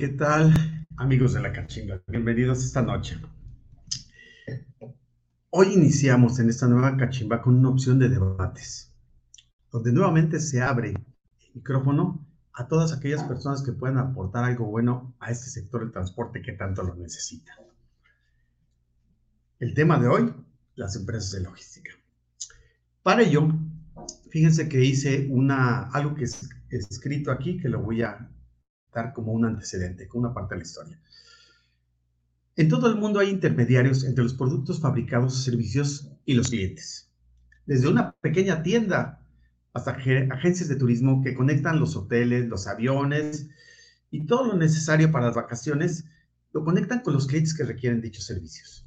¿Qué tal, amigos de la cachimba? Bienvenidos esta noche. Hoy iniciamos en esta nueva cachimba con una opción de debates, donde nuevamente se abre el micrófono a todas aquellas personas que puedan aportar algo bueno a este sector del transporte que tanto lo necesita. El tema de hoy, las empresas de logística. Para ello, fíjense que hice una, algo que es escrito aquí, que lo voy a dar como un antecedente, como una parte de la historia. En todo el mundo hay intermediarios entre los productos fabricados, servicios y los clientes. Desde una pequeña tienda hasta agencias de turismo que conectan los hoteles, los aviones y todo lo necesario para las vacaciones, lo conectan con los clientes que requieren dichos servicios.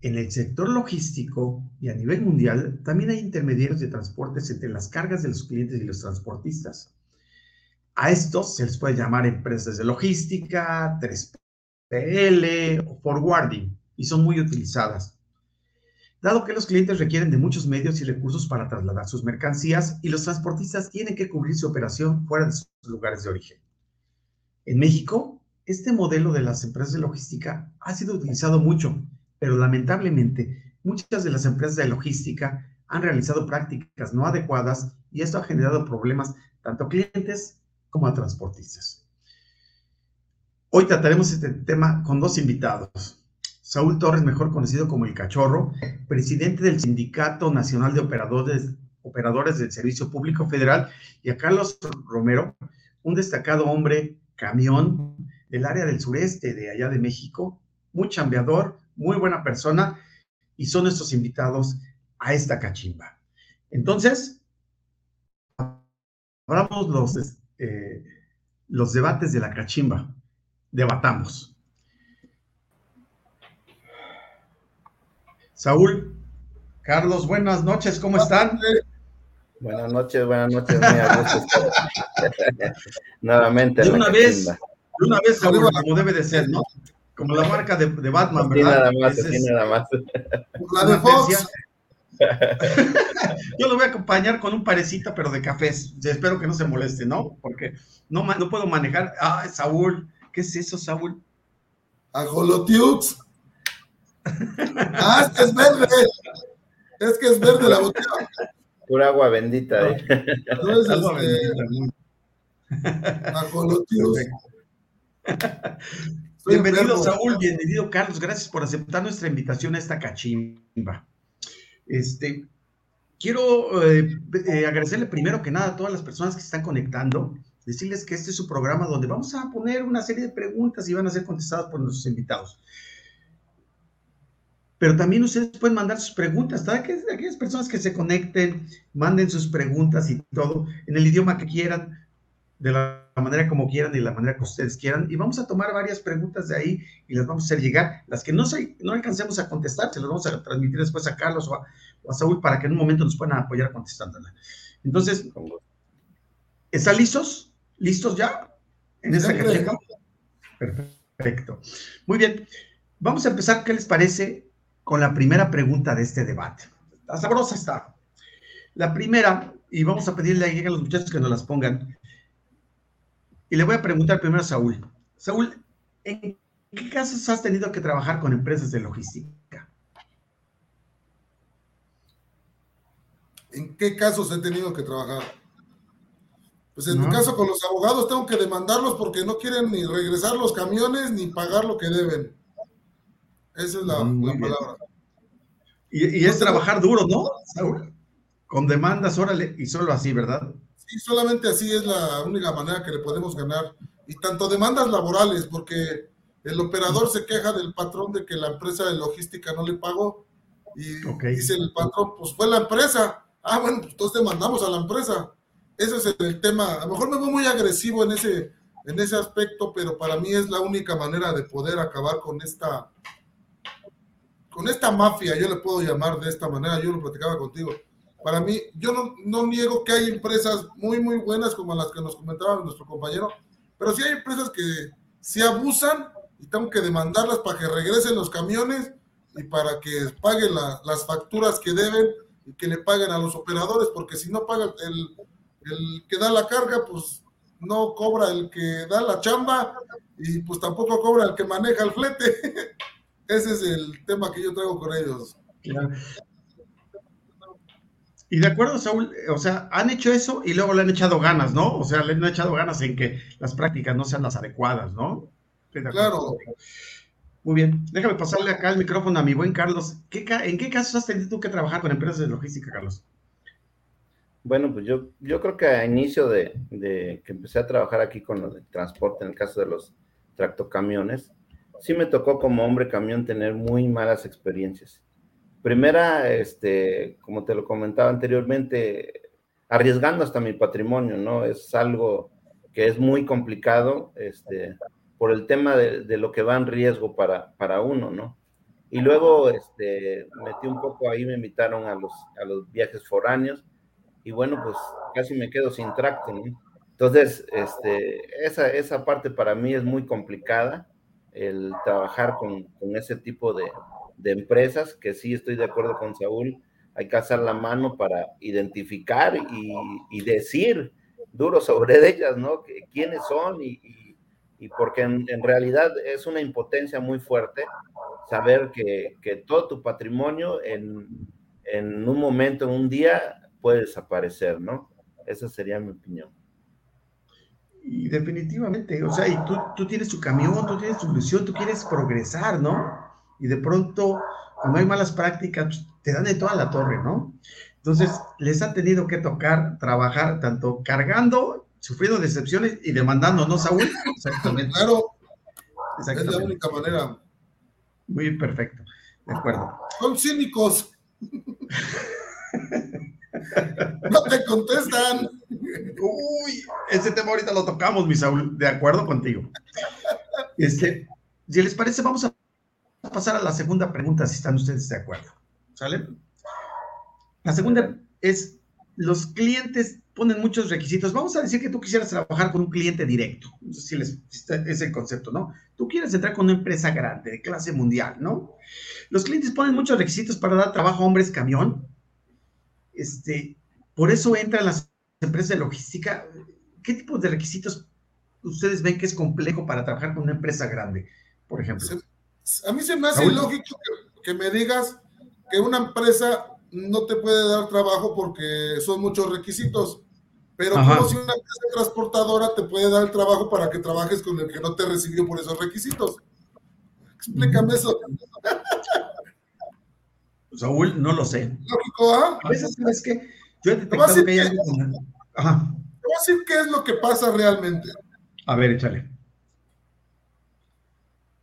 En el sector logístico y a nivel mundial también hay intermediarios de transportes entre las cargas de los clientes y los transportistas. A estos se les puede llamar empresas de logística, 3PL o forwarding y son muy utilizadas. Dado que los clientes requieren de muchos medios y recursos para trasladar sus mercancías y los transportistas tienen que cubrir su operación fuera de sus lugares de origen. En México, este modelo de las empresas de logística ha sido utilizado mucho pero lamentablemente muchas de las empresas de logística han realizado prácticas no adecuadas y esto ha generado problemas tanto a clientes como a transportistas. Hoy trataremos este tema con dos invitados. Saúl Torres, mejor conocido como El Cachorro, presidente del Sindicato Nacional de Operadores, Operadores del Servicio Público Federal, y a Carlos Romero, un destacado hombre camión del área del sureste de allá de México, muy chambeador, muy buena persona y son nuestros invitados a esta cachimba. Entonces, abramos los, eh, los debates de la cachimba. Debatamos. Saúl, Carlos, buenas noches, ¿cómo están? Buenas noches, buenas noches, Nuevamente. De una vez, de una vez, Saúl, como debe de ser, ¿no? Como la marca de, de Batman, ¿verdad? Sí, nada más, sí, nada más. La de Fox. Yo lo voy a acompañar con un parecito, pero de cafés. Espero que no se moleste, ¿no? Porque no, no puedo manejar. Ah, Saúl, ¿qué es eso, Saúl? Ajolotiux. ah, es que es verde. Es que es verde la botella. Pura agua bendita. ¿eh? Entonces, agua este... bendita. Ajolotiux. Bienvenido, Saúl, bienvenido, Carlos. Gracias por aceptar nuestra invitación a esta cachimba. Este, quiero eh, eh, agradecerle primero que nada a todas las personas que se están conectando, decirles que este es su programa donde vamos a poner una serie de preguntas y van a ser contestadas por nuestros invitados. Pero también ustedes pueden mandar sus preguntas, aquellas personas que se conecten, manden sus preguntas y todo en el idioma que quieran de la manera como quieran y de la manera que ustedes quieran. Y vamos a tomar varias preguntas de ahí y las vamos a hacer llegar. Las que no, se, no alcancemos a contestar, se las vamos a transmitir después a Carlos o a, Saúl para que en un momento nos puedan apoyar contestándola. Entonces, ¿están listos? ¿Listos ya? En esta cajita. Perfecto. Muy bien. Vamos a empezar, ¿qué les parece? Con la primera pregunta de este debate. La sabrosa está. La primera, y vamos a pedirle a los muchachos que nos las pongan. Y le voy a preguntar primero a Saúl. Saúl, ¿en qué casos has tenido que trabajar con empresas de logística? ¿En qué casos he tenido que trabajar? Pues en mi caso con los abogados tengo que demandarlos porque no quieren ni regresar los camiones ni pagar lo que deben. Esa es la, palabra. Y, es trabajar duro, ¿no, Saúl? Con demandas, órale, y solo así, ¿verdad? Sí, solamente así es la única manera que le podemos ganar. Y tanto demandas laborales, porque el operador se queja del patrón de que la empresa de logística no le pagó. Y dice el patrón, pues fue la empresa. Ah, bueno, pues entonces demandamos a la empresa. Ese es el tema. A lo mejor me veo muy agresivo en ese, en ese aspecto, pero para mí es la única manera de poder acabar con esta, con esta mafia, yo le puedo llamar de esta manera, yo lo platicaba contigo para mí, yo no, niego que hay empresas muy, muy buenas como las que nos comentaba nuestro compañero, pero sí hay empresas que se abusan y tengo que demandarlas para que regresen los camiones y para que paguen las facturas que deben y que le paguen a los operadores, porque si no pagan el, el que da la carga, pues no cobra el que da la chamba y pues tampoco cobra el que maneja el flete. Ese es el tema que yo traigo con ellos. Y de acuerdo, Saúl, o sea, han hecho eso y luego le han echado ganas, ¿no? O sea, le han echado ganas en que las prácticas no sean las adecuadas, ¿no? Claro. Muy bien, déjame pasarle acá el micrófono a mi buen Carlos. ¿En qué casos has tenido tú que trabajar con empresas de logística, Carlos? Bueno, pues yo, yo creo que a inicio de, de que empecé a trabajar aquí con lo de transporte, en el caso de los tractocamiones, sí me tocó como hombre camión tener muy malas experiencias. Primera, este, como te lo comentaba anteriormente, arriesgando hasta mi patrimonio, ¿no? Es algo que es muy complicado, este, por el tema de, lo que va en riesgo para, para uno, ¿no? Y luego, este, metí un poco ahí, me invitaron a los, a los viajes foráneos, y bueno, pues casi me quedo sin tracto, ¿no? Entonces, este, esa, esa parte para mí es muy complicada, el trabajar con, con ese tipo de, de, empresas, que sí estoy de acuerdo con Saúl, hay que hacer la mano para identificar y, y decir duro sobre ellas, ¿no? quiénes son y, y porque en, realidad es una impotencia muy fuerte saber que, que todo tu patrimonio en, en, un momento, en un día, puede desaparecer, ¿no? Esa sería mi opinión. Y definitivamente, o sea, y tú, tú tienes tu camión, tú tienes tu ilusión, tú quieres progresar, ¿no? Y de pronto, cuando hay malas prácticas, pues, te dan de toda la torre, ¿no? Entonces, les ha tenido que tocar trabajar tanto cargando, sufriendo decepciones y demandando, ¿no, Saúl? Exactamente. Claro. Exactamente. Es la única manera. Muy perfecto. De acuerdo. Son cínicos. no te contestan. Uy, ese tema ahorita lo tocamos, mi Saúl, de acuerdo contigo. Este, si les parece, vamos a pasar a la segunda pregunta, si están ustedes de acuerdo. ¿Sale? La segunda es, los clientes ponen muchos requisitos. Vamos a decir que tú quisieras trabajar con un cliente directo. Si les, es el concepto, ¿no? Tú quieres entrar con una empresa grande, de clase mundial, ¿no? Los clientes ponen muchos requisitos para dar trabajo a hombres camión. Este, por eso entran las empresas de logística. ¿Qué tipo de requisitos ustedes ven que es complejo para trabajar con una empresa grande, por ejemplo? A mí se me hace ilógico que, me digas que una empresa no te puede dar trabajo porque son muchos requisitos. Pero como si una empresa transportadora te puede dar el trabajo para que trabajes con el que no te recibió por esos requisitos. Explícame eso. Saúl, no lo sé. Lógico, ¿ah? A veces es que yo he detectado que hay algo. Ajá. Te voy a decir qué es lo que pasa realmente. A ver, échale.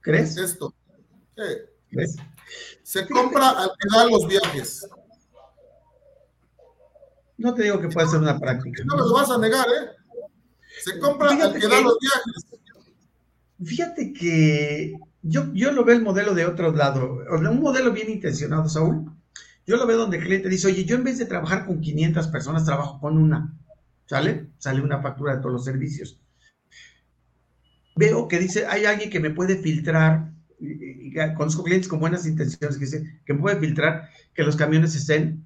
¿Crees? Esto. Se compra al que da los viajes. No te digo que puede ser una práctica. No me lo vas a negar, ¿eh? Se compra al que, da los viajes. Fíjate que yo, yo lo veo el modelo de otro lado, un modelo bien intencionado, Saúl. Yo lo veo donde el cliente dice, oye, yo en vez de trabajar con 500 personas, trabajo con una. ¿Sale? Sale una factura de todos los servicios. Veo que dice, hay alguien que me puede filtrar, y, conozco clientes con buenas intenciones que dicen que puede filtrar que los camiones estén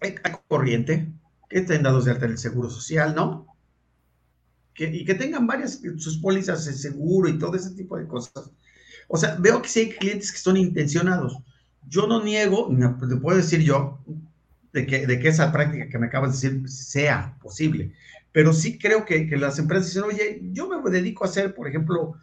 a corriente, que estén dados de alta en el seguro social, ¿no? y que tengan varias, sus pólizas de seguro y todo ese tipo de cosas. O sea, veo que sí hay clientes que son intencionados. Yo no niego, te puedo decir yo, de que, de que esa práctica que me acabas de decir sea posible. Pero sí creo que, que las empresas dicen, oye, yo me dedico a hacer, por ejemplo,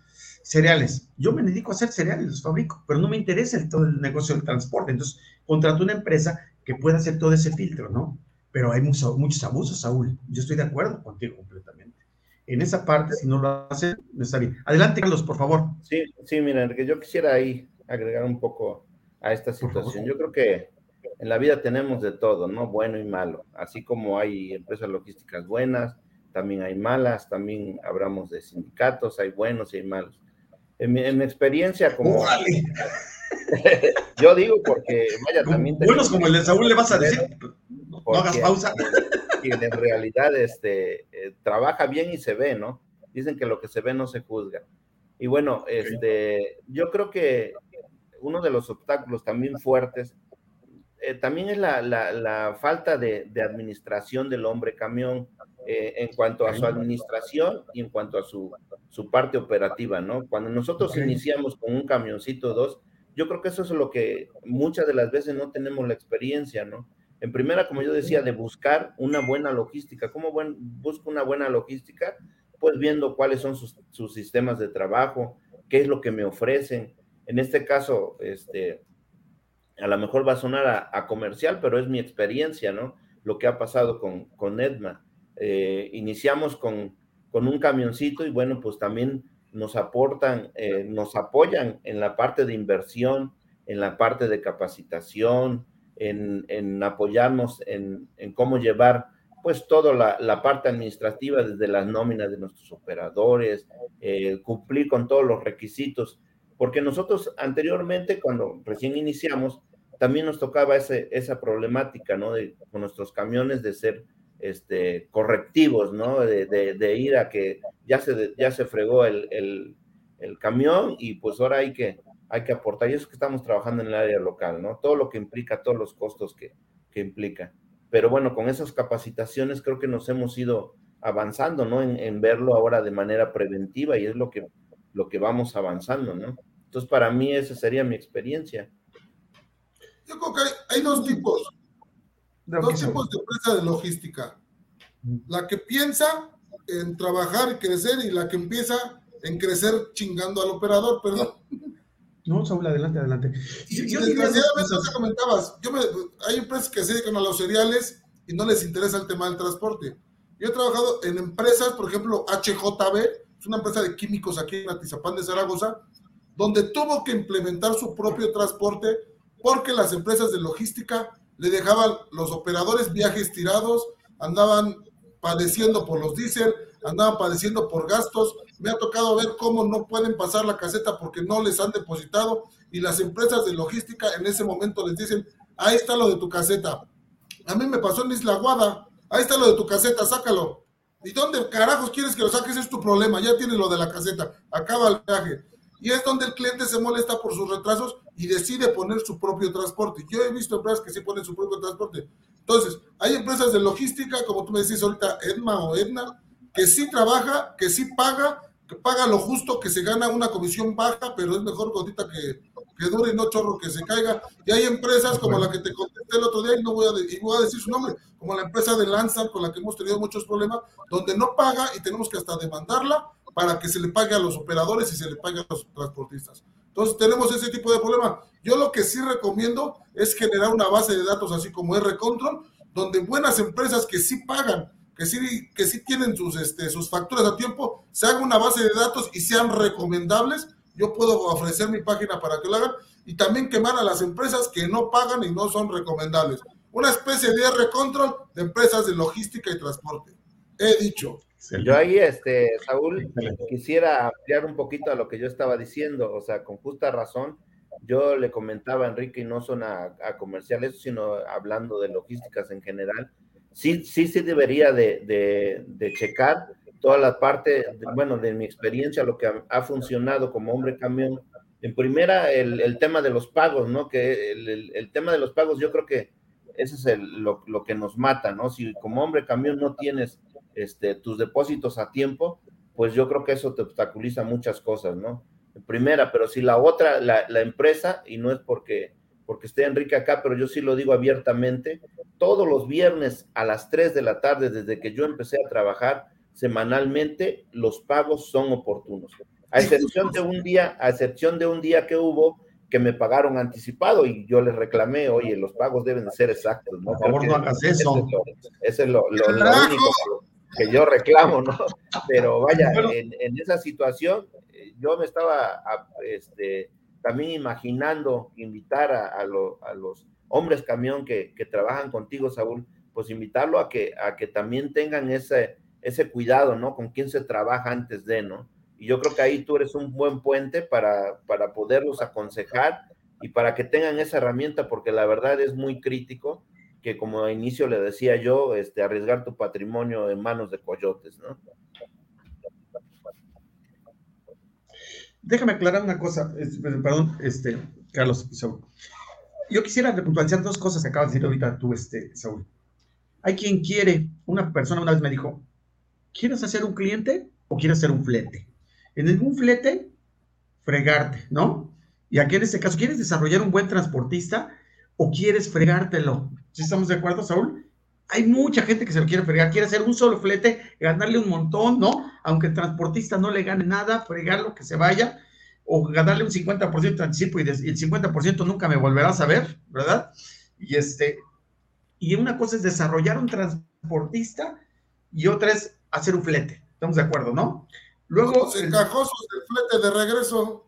cereales. Yo me dedico a hacer cereales, los fabrico, pero no me interesa el, todo el negocio del transporte. Entonces, contrato una empresa que pueda hacer todo ese filtro, ¿no? Pero hay muchos, muchos abusos, Saúl. Yo estoy de acuerdo contigo completamente en esa parte, si no lo hace, no está bien. Adelante, Carlos, por favor. Sí, sí, mira, que yo quisiera ahí agregar un poco a esta situación. Yo creo que en la vida tenemos de todo, ¿no? Bueno y malo. Así como hay empresas logísticas buenas, también hay malas, también hablamos de sindicatos, hay buenos y hay malos. En mi, experiencia como... yo digo porque, vaya, también... Buenos como el de Saúl le vas a decir, no hagas pausa y en realidad este, eh, trabaja bien y se ve, ¿no? Dicen que lo que se ve no se juzga. Y bueno, este, yo creo que uno de los obstáculos también fuertes eh, también es la, la, falta de, de, administración del hombre camión. Eh, en cuanto a su administración y en cuanto a su, su parte operativa, ¿no? Cuando nosotros iniciamos con un camioncito dos, yo creo que eso es lo que muchas de las veces no tenemos la experiencia, ¿no? En primera, como yo decía, de buscar una buena logística. ¿Cómo buen, busco una buena logística? Pues viendo cuáles son sus, sus, sistemas de trabajo, qué es lo que me ofrecen. En este caso, este, a lo mejor va a sonar a, comercial, pero es mi experiencia, ¿no? Lo que ha pasado con, con Edma. Eh, iniciamos con, con un camioncito y bueno, pues también nos aportan, eh, nos apoyan en la parte de inversión, en la parte de capacitación, en, en apoyarnos en, en, cómo llevar pues toda la, la, parte administrativa desde las nóminas de nuestros operadores, eh, cumplir con todos los requisitos, porque nosotros anteriormente, cuando recién iniciamos, también nos tocaba ese, esa problemática, ¿no? De, con nuestros camiones de ser este, correctivos, ¿no? De, de, ir a que ya se, ya se fregó el, el, camión y pues ahora hay que, hay que aportar. Y eso es que estamos trabajando en el área local, ¿no? Todo lo que implica, todos los costos que, que implica. Pero bueno, con esas capacitaciones creo que nos hemos ido avanzando, ¿no? En, en, verlo ahora de manera preventiva y es lo que, lo que vamos avanzando, ¿no? Entonces, para mí esa sería mi experiencia. Yo creo que hay, dos tipos. Dos tipos de empresa de logística. La que piensa en trabajar y crecer y la que empieza en crecer chingando al operador, perdón. No, Saúl, adelante, adelante. Y, desgraciadamente, no te comentabas, yo me, hay empresas que se dedican a los cereales y no les interesa el tema del transporte. Yo he trabajado en empresas, por ejemplo, HJB, es una empresa de químicos aquí en Atizapán de Zaragoza, donde tuvo que implementar su propio transporte porque las empresas de logística le dejaban los operadores viajes tirados, andaban padeciendo por los diésel, andaban padeciendo por gastos. Me ha tocado ver cómo no pueden pasar la caseta porque no les han depositado y las empresas de logística en ese momento les dicen, ahí está lo de tu caseta. A mí me pasó en Isla Guada, ahí está lo de tu caseta, sácalo. ¿Y dónde carajos quieres que lo saques? Es tu problema, ya tienes lo de la caseta, acaba el viaje y es donde el cliente se molesta por sus retrasos y decide poner su propio transporte. Yo he visto empresas que sí ponen su propio transporte. Entonces, hay empresas de logística, como tú me decís ahorita, Edma o Edna, que sí trabaja, que sí paga, que paga lo justo, que se gana una comisión baja, pero es mejor gotita que, que dure y no chorro que se caiga. Y hay empresas como la que te contesté el otro día, y no voy a, y voy a decir su nombre, como la empresa de Lanza, con la que hemos tenido muchos problemas, donde no paga y tenemos que hasta demandarla para que se le pague a los operadores y se le pague a los transportistas. Entonces tenemos ese tipo de problema. Yo lo que sí recomiendo es generar una base de datos así como R-Control, donde buenas empresas que sí pagan, que sí, que sí tienen sus, este, sus facturas a tiempo, se haga una base de datos y sean recomendables. Yo puedo ofrecer mi página para que lo hagan y también quemar a las empresas que no pagan y no son recomendables. Una especie de R-Control de empresas de logística y transporte. He dicho. Yo ahí, este, Saúl, quisiera ampliar un poquito a lo que yo estaba diciendo, o sea, con justa razón, yo le comentaba a Enrique y no son a, comerciales, sino hablando de logísticas en general, sí, sí, sí debería de, de, checar toda la parte, bueno, de mi experiencia, lo que ha, funcionado como hombre camión. En primera, el, el, tema de los pagos, ¿no? Que el, el, tema de los pagos, yo creo que ese es lo, lo que nos mata, ¿no? Si como hombre camión no tienes este, tus depósitos a tiempo, pues yo creo que eso te obstaculiza muchas cosas, ¿no? Primera, pero si la otra, la, la empresa, y no es porque, porque esté Enrique acá, pero yo sí lo digo abiertamente, todos los viernes a las 3 de la tarde, desde que yo empecé a trabajar semanalmente, los pagos son oportunos. A excepción de un día, a excepción de un día que hubo que me pagaron anticipado y yo les reclamé, oye, los pagos deben de ser exactos, ¿no? Por favor, no hagas eso. Ese es lo, lo, lo único que yo reclamo, ¿no? Pero vaya, en, en esa situación eh, yo me estaba este, también imaginando invitar a, a, a los hombres camión que, que, trabajan contigo, Saúl, pues invitarlo a que, a que también tengan ese, ese cuidado, ¿no? Con quién se trabaja antes de, ¿no? Y yo creo que ahí tú eres un buen puente para, para poderlos aconsejar y para que tengan esa herramienta, porque la verdad es muy crítico que como a inicio le decía yo, este, arriesgar tu patrimonio en manos de coyotes, ¿no? Déjame aclarar una cosa, perdón, este, Carlos. Yo quisiera repuntualizar dos cosas que acabas de decir ahorita tú, este, Saúl. Hay quien quiere, una persona una vez me dijo, ¿Quieres hacer un cliente o quieres hacer un flete? En ningún flete, fregarte, ¿no? Y aquí en este caso, ¿quieres desarrollar un buen transportista o quieres fregártelo? ¿Sí estamos de acuerdo, Saúl? Hay mucha gente que se lo quiere fregar, quiere hacer un solo flete, ganarle un montón, ¿no? Aunque el transportista no le gane nada, fregarlo, que se vaya, o ganarle un 50% de anticipo y, el 50% nunca me volverás a ver, ¿verdad? Y este, y una cosa es desarrollar un transportista y otra es hacer un flete. Estamos de acuerdo, ¿no? Luego. Los encajosos del flete de regreso.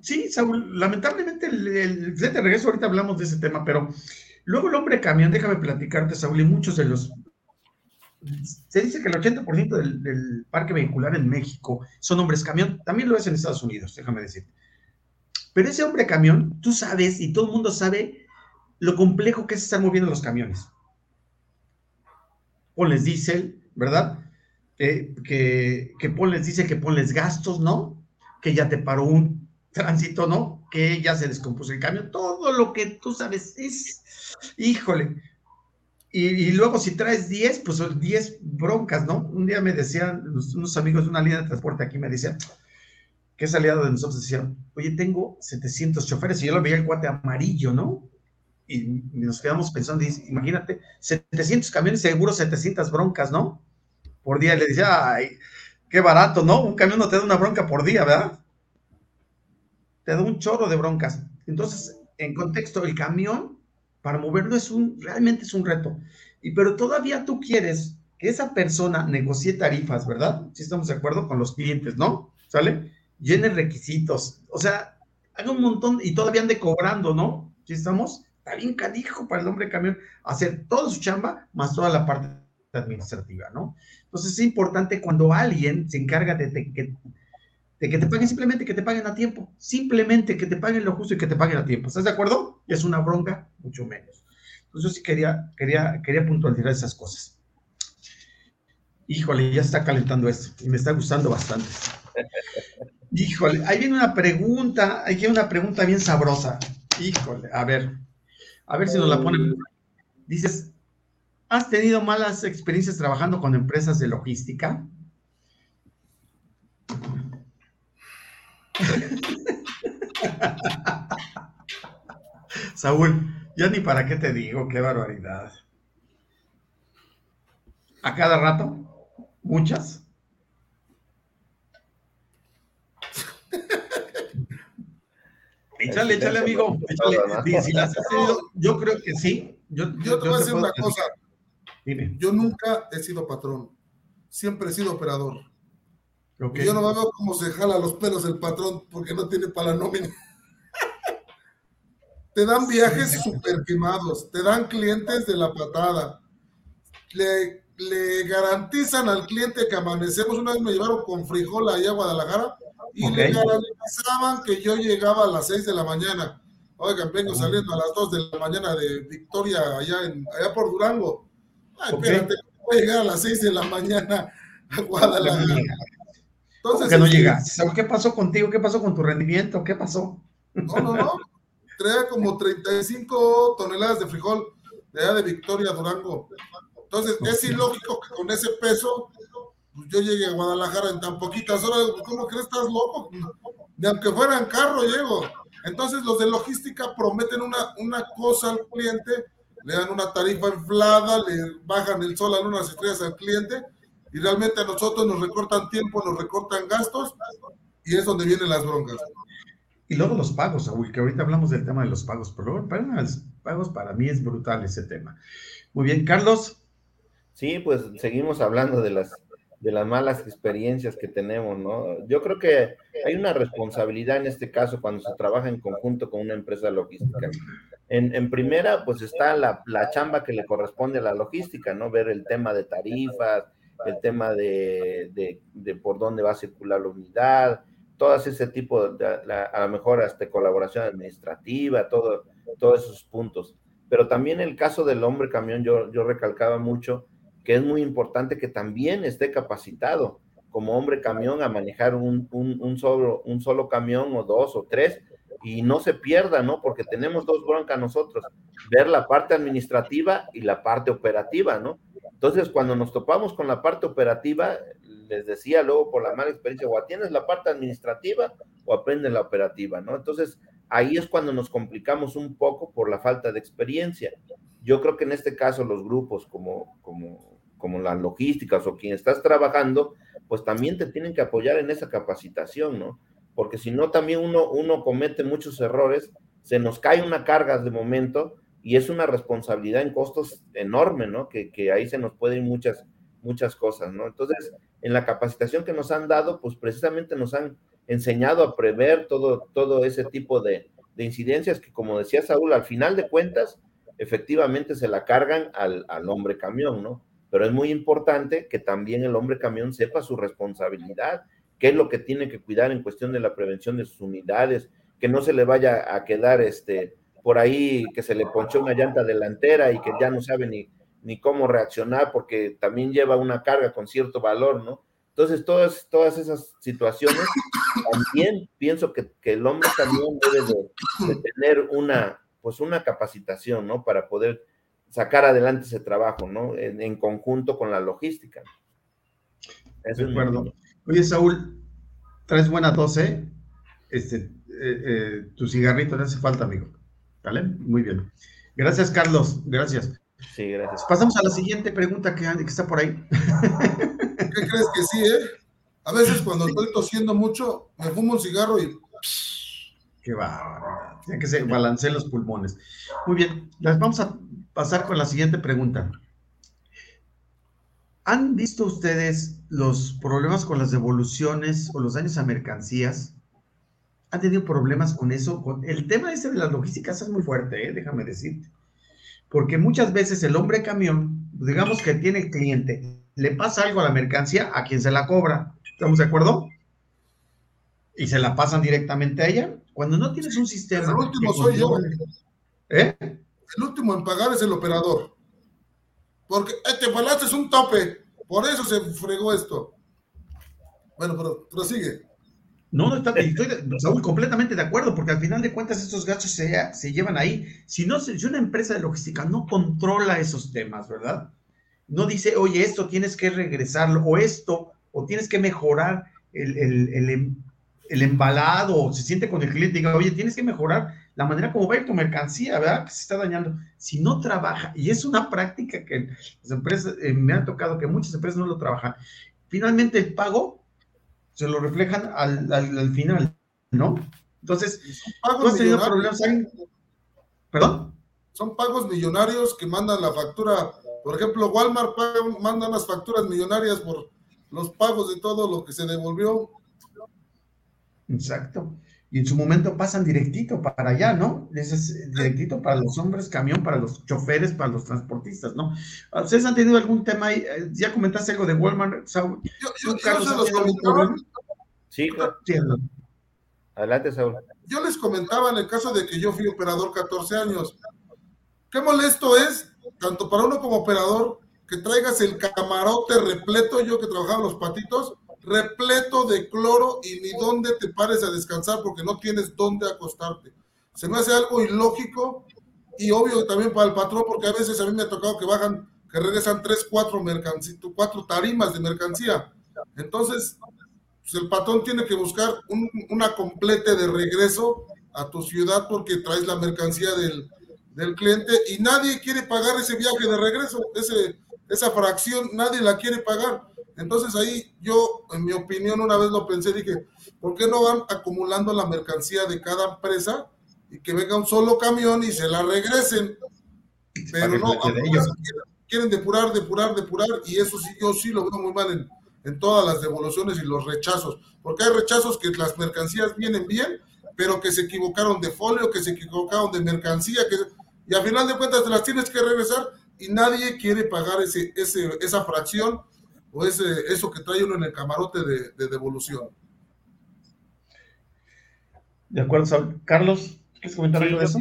Sí, Saúl, lamentablemente el, flete de regreso, ahorita hablamos de ese tema, pero luego el hombre camión, déjame platicarte, Saúl, y muchos de los. Se dice que el 80% del, parque vehicular en México son hombres camión, también lo es en Estados Unidos, déjame decir. Pero ese hombre camión, tú sabes, y todo el mundo sabe lo complejo que es estar moviendo los camiones. Ponles diésel, ¿verdad? que, que ponles, dice que ponles gastos, ¿no? Que ya te paró un tránsito, ¿no? Que ya se descompuso el camión, todo lo que tú sabes es, híjole. Y, luego si traes 10, pues son 10 broncas, ¿no? Un día me decían unos amigos de una línea de transporte aquí, me decían, que es aliado de nosotros, decían, oye, tengo 700 choferes, y yo lo veía el cuate amarillo, ¿no? Y, nos quedamos pensando, imagínate, 700 camiones, seguro 700 broncas, ¿no? Por día. le decía, ay, qué barato, ¿no? Un camión no te da una bronca por día, ¿verdad? Te da un chorro de broncas. Entonces, en contexto, el camión, para moverlo es un, realmente es un reto. Y pero todavía tú quieres que esa persona negocie tarifas, ¿verdad? Si estamos de acuerdo con los clientes, ¿no? ¿Sale? Llene requisitos, o sea, haga un montón y todavía ande cobrando, ¿no? Si estamos, está bien canijo para el hombre camión hacer toda su chamba más toda la parte administrativa, ¿no? Entonces es importante cuando alguien se encarga de, que, de que te paguen simplemente que te paguen a tiempo, simplemente que te paguen lo justo y que te paguen a tiempo. ¿Estás de acuerdo? Y es una bronca, mucho menos. Entonces yo sí quería, quería, quería puntualizar esas cosas. Híjole, ya está calentando esto y me está gustando bastante. Híjole, ahí viene una pregunta, ahí viene una pregunta bien sabrosa. Híjole, a ver, a ver si nos la ponen. Dices, ¿has tenido malas experiencias trabajando con empresas de logística? Saúl, ya ni para qué te digo, qué barbaridad. ¿A cada rato? ¿Muchas? Échale, échale, amigo. yo creo que sí. Yo, te voy a decir una cosa. Yo nunca he sido patrón. Siempre he sido operador. Yo no me veo cómo se jala los pelos el patrón porque no tiene para la nómina. te dan viajes super quemados, te dan clientes de la patada. Le, le garantizan al cliente que amanecemos. Una vez me llevaron con frijol allá a Guadalajara y le garantizaban que yo llegaba a las 6 de la mañana. Oigan, vengo saliendo a las 2 de la mañana de Victoria, allá, en, allá por Durango. Ay, espérate, voy a llegar a las 6 de la mañana a Guadalajara. Entonces, que no este, llegas? ¿Qué pasó contigo? ¿Qué pasó con tu rendimiento? ¿Qué pasó? No, no, no. Traía como 35 toneladas de frijol de allá de Victoria, Durango. Entonces, es ilógico que con ese peso pues yo llegué a Guadalajara en tan poquitas horas, ¿cómo crees? ¿Estás loco? Ni aunque fuera en carro llego. Entonces los de logística prometen una, una cosa al cliente, le dan una tarifa inflada, le bajan el sol a unas estrellas al cliente y realmente a nosotros nos recortan tiempo, nos recortan gastos y es donde vienen las broncas. Y luego los pagos, Saúl, que ahorita hablamos del tema de los pagos, pero para los pagos para mí es brutal ese tema. Muy bien, Carlos. Sí, pues seguimos hablando de las de las malas experiencias que tenemos, ¿no? Yo creo que hay una responsabilidad en este caso cuando se trabaja en conjunto con una empresa logística. En, primera, pues está la, chamba que le corresponde a la logística, ¿no? Ver el tema de tarifas, el tema de, por dónde va a circular la unidad, todo ese tipo de, a lo mejor hasta colaboración administrativa, todo, todos esos puntos. Pero también el caso del hombre camión, yo, yo recalcaba mucho, que es muy importante que también esté capacitado como hombre camión a manejar un, solo, un solo camión o dos o tres y no se pierda, ¿no? Porque tenemos dos broncas nosotros, ver la parte administrativa y la parte operativa, ¿no? Entonces, cuando nos topamos con la parte operativa, les decía luego por la mala experiencia, o tienes la parte administrativa o aprendes la operativa, ¿no? Entonces, ahí es cuando nos complicamos un poco por la falta de experiencia. Yo creo que en este caso los grupos como, como, como las logísticas o quien estás trabajando, pues también te tienen que apoyar en esa capacitación, ¿no? Porque si no, también uno, uno comete muchos errores, se nos cae una carga de momento y es una responsabilidad en costos enorme, ¿no? Que, que ahí se nos pueden muchas, muchas cosas, ¿no? Entonces, en la capacitación que nos han dado, pues precisamente nos han enseñado a prever todo, todo ese tipo de, de incidencias que, como decía Saúl, al final de cuentas, efectivamente se la cargan al, al hombre camión, ¿no? Pero es muy importante que también el hombre camión sepa su responsabilidad, qué es lo que tiene que cuidar en cuestión de la prevención de sus unidades, que no se le vaya a quedar este, por ahí, que se le ponchó una llanta delantera y que ya no sabe ni, ni cómo reaccionar porque también lleva una carga con cierto valor, ¿no? Entonces, todas, todas esas situaciones, también pienso que, el hombre también debe de, tener una, pues una capacitación, ¿no? Para poder sacar adelante ese trabajo, ¿no? En, conjunto con la logística. de acuerdo. Oye, Saúl, traes buena tos, ¿eh? Este, eh, eh, tu cigarrito no hace falta, amigo. ¿Vale? Muy bien. Gracias, Carlos. Gracias. Sí, gracias. Pasamos a la siguiente pregunta que, que está por ahí. ¿Qué crees que sí, eh? A veces cuando estoy tosiendo mucho, me fumo un cigarro y... Qué va, Tiene que se balanceen los pulmones. Muy bien, les vamos a pasar con la siguiente pregunta. ¿Han visto ustedes los problemas con las devoluciones o los daños a mercancías? ¿Han tenido problemas con eso? El tema ese de las logísticas es muy fuerte, ¿eh? déjame decirte. Porque muchas veces el hombre camión, digamos que tiene cliente le pasa algo a la mercancía a quien se la cobra. ¿Estamos de acuerdo? Y se la pasan directamente a ella. Cuando no tienes un sistema. El último soy yo. ¿Eh? El último en pagar es el operador. Porque este palacio es un tope. Por eso se fregó esto. Bueno, pero prosigue. No, no está, estoy completamente de acuerdo, porque al final de cuentas estos gastos se, se llevan ahí. Si no, si una empresa de logística no controla esos temas, ¿verdad? no dice, oye, esto tienes que regresarlo, o esto, o tienes que mejorar el, el, em, embalado, o se siente con el cliente diga, oye, tienes que mejorar la manera como va a ir tu mercancía, ¿verdad? Que se está dañando. Si no trabaja, y es una práctica que las empresas, eh, me ha tocado que muchas empresas no lo trabajan, finalmente el pago se lo reflejan al, al, final, ¿no? Entonces, ¿tú has tenido problemas ahí? ¿Perdón? Son pagos millonarios que mandan la factura por ejemplo, Walmart manda unas facturas millonarias por los pagos de todo lo que se devolvió. Exacto. Y en su momento pasan directito para allá, ¿no? Es directito para los hombres, camión, para los choferes, para los transportistas, ¿no? ¿Ustedes han tenido algún tema ahí? Eh, ¿Ya comentaste algo de Walmart, Saúl? Yo, yo, Carlos, se los comentaba. Sí, Adelante, Saúl. Yo les comentaba en el caso de que yo fui operador 14 años. Qué molesto es tanto para uno como operador, que traigas el camarote repleto, yo que trabajaba los patitos, repleto de cloro y ni dónde te pares a descansar porque no tienes dónde acostarte. Se me hace algo ilógico y obvio también para el patrón porque a veces a mí me ha tocado que bajan, que regresan tres, cuatro mercancías, cuatro tarimas de mercancía. Entonces, pues el patrón tiene que buscar una complete de regreso a tu ciudad porque traes la mercancía del, del cliente y nadie quiere pagar ese viaje de regreso, ese, esa fracción, nadie la quiere pagar. Entonces ahí yo, en mi opinión, una vez lo pensé, dije, ¿por qué no van acumulando la mercancía de cada empresa y que venga un solo camión y se la regresen? Pero no, ellos. Quieren, depurar, depurar, depurar y eso sí, yo sí lo veo muy mal en, en todas las devoluciones y los rechazos, porque hay rechazos que las mercancías vienen bien, pero que se equivocaron de folio, que se equivocaron de mercancía, que y al final de cuentas te las tienes que regresar y nadie quiere pagar ese, ese, esa fracción o ese, eso que trae uno en el camarote de, devolución. De acuerdo, Carlos, ¿quieres comentar algo de eso?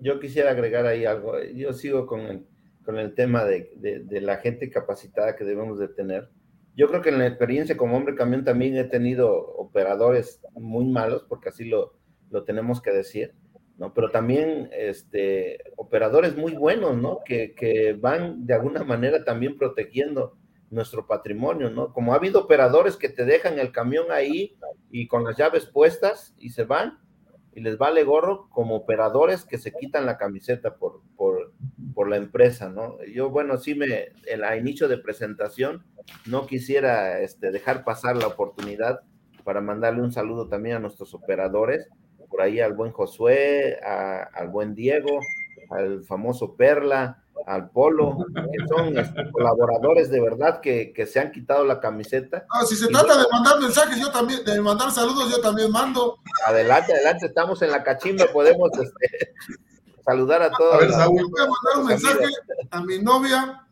yo quisiera agregar ahí algo. Yo sigo con el, con el tema de, de, la gente capacitada que debemos de tener. Yo creo que en la experiencia como hombre camión también he tenido operadores muy malos, porque así lo, lo tenemos que decir ¿no? Pero también este, operadores muy buenos, ¿no? Que, que, van de alguna manera también protegiendo nuestro patrimonio, ¿no? Como ha habido operadores que te dejan el camión ahí y con las llaves puestas y se van y les vale gorro como operadores que se quitan la camiseta por, por, por la empresa, ¿no? Yo, bueno, sí me, a inicio de presentación, no quisiera este, dejar pasar la oportunidad para mandarle un saludo también a nuestros operadores, por ahí al buen Josué, al buen Diego, al famoso Perla, al Polo, que son este, colaboradores de verdad que, que, se han quitado la camiseta. Ah, si se trata de mandar mensajes, yo también, de mandar saludos, yo también mando. Adelante, adelante, estamos en la cachimba, podemos este, saludar a todos. A ver, Saúl, voy a mandar un mensaje a mi novia,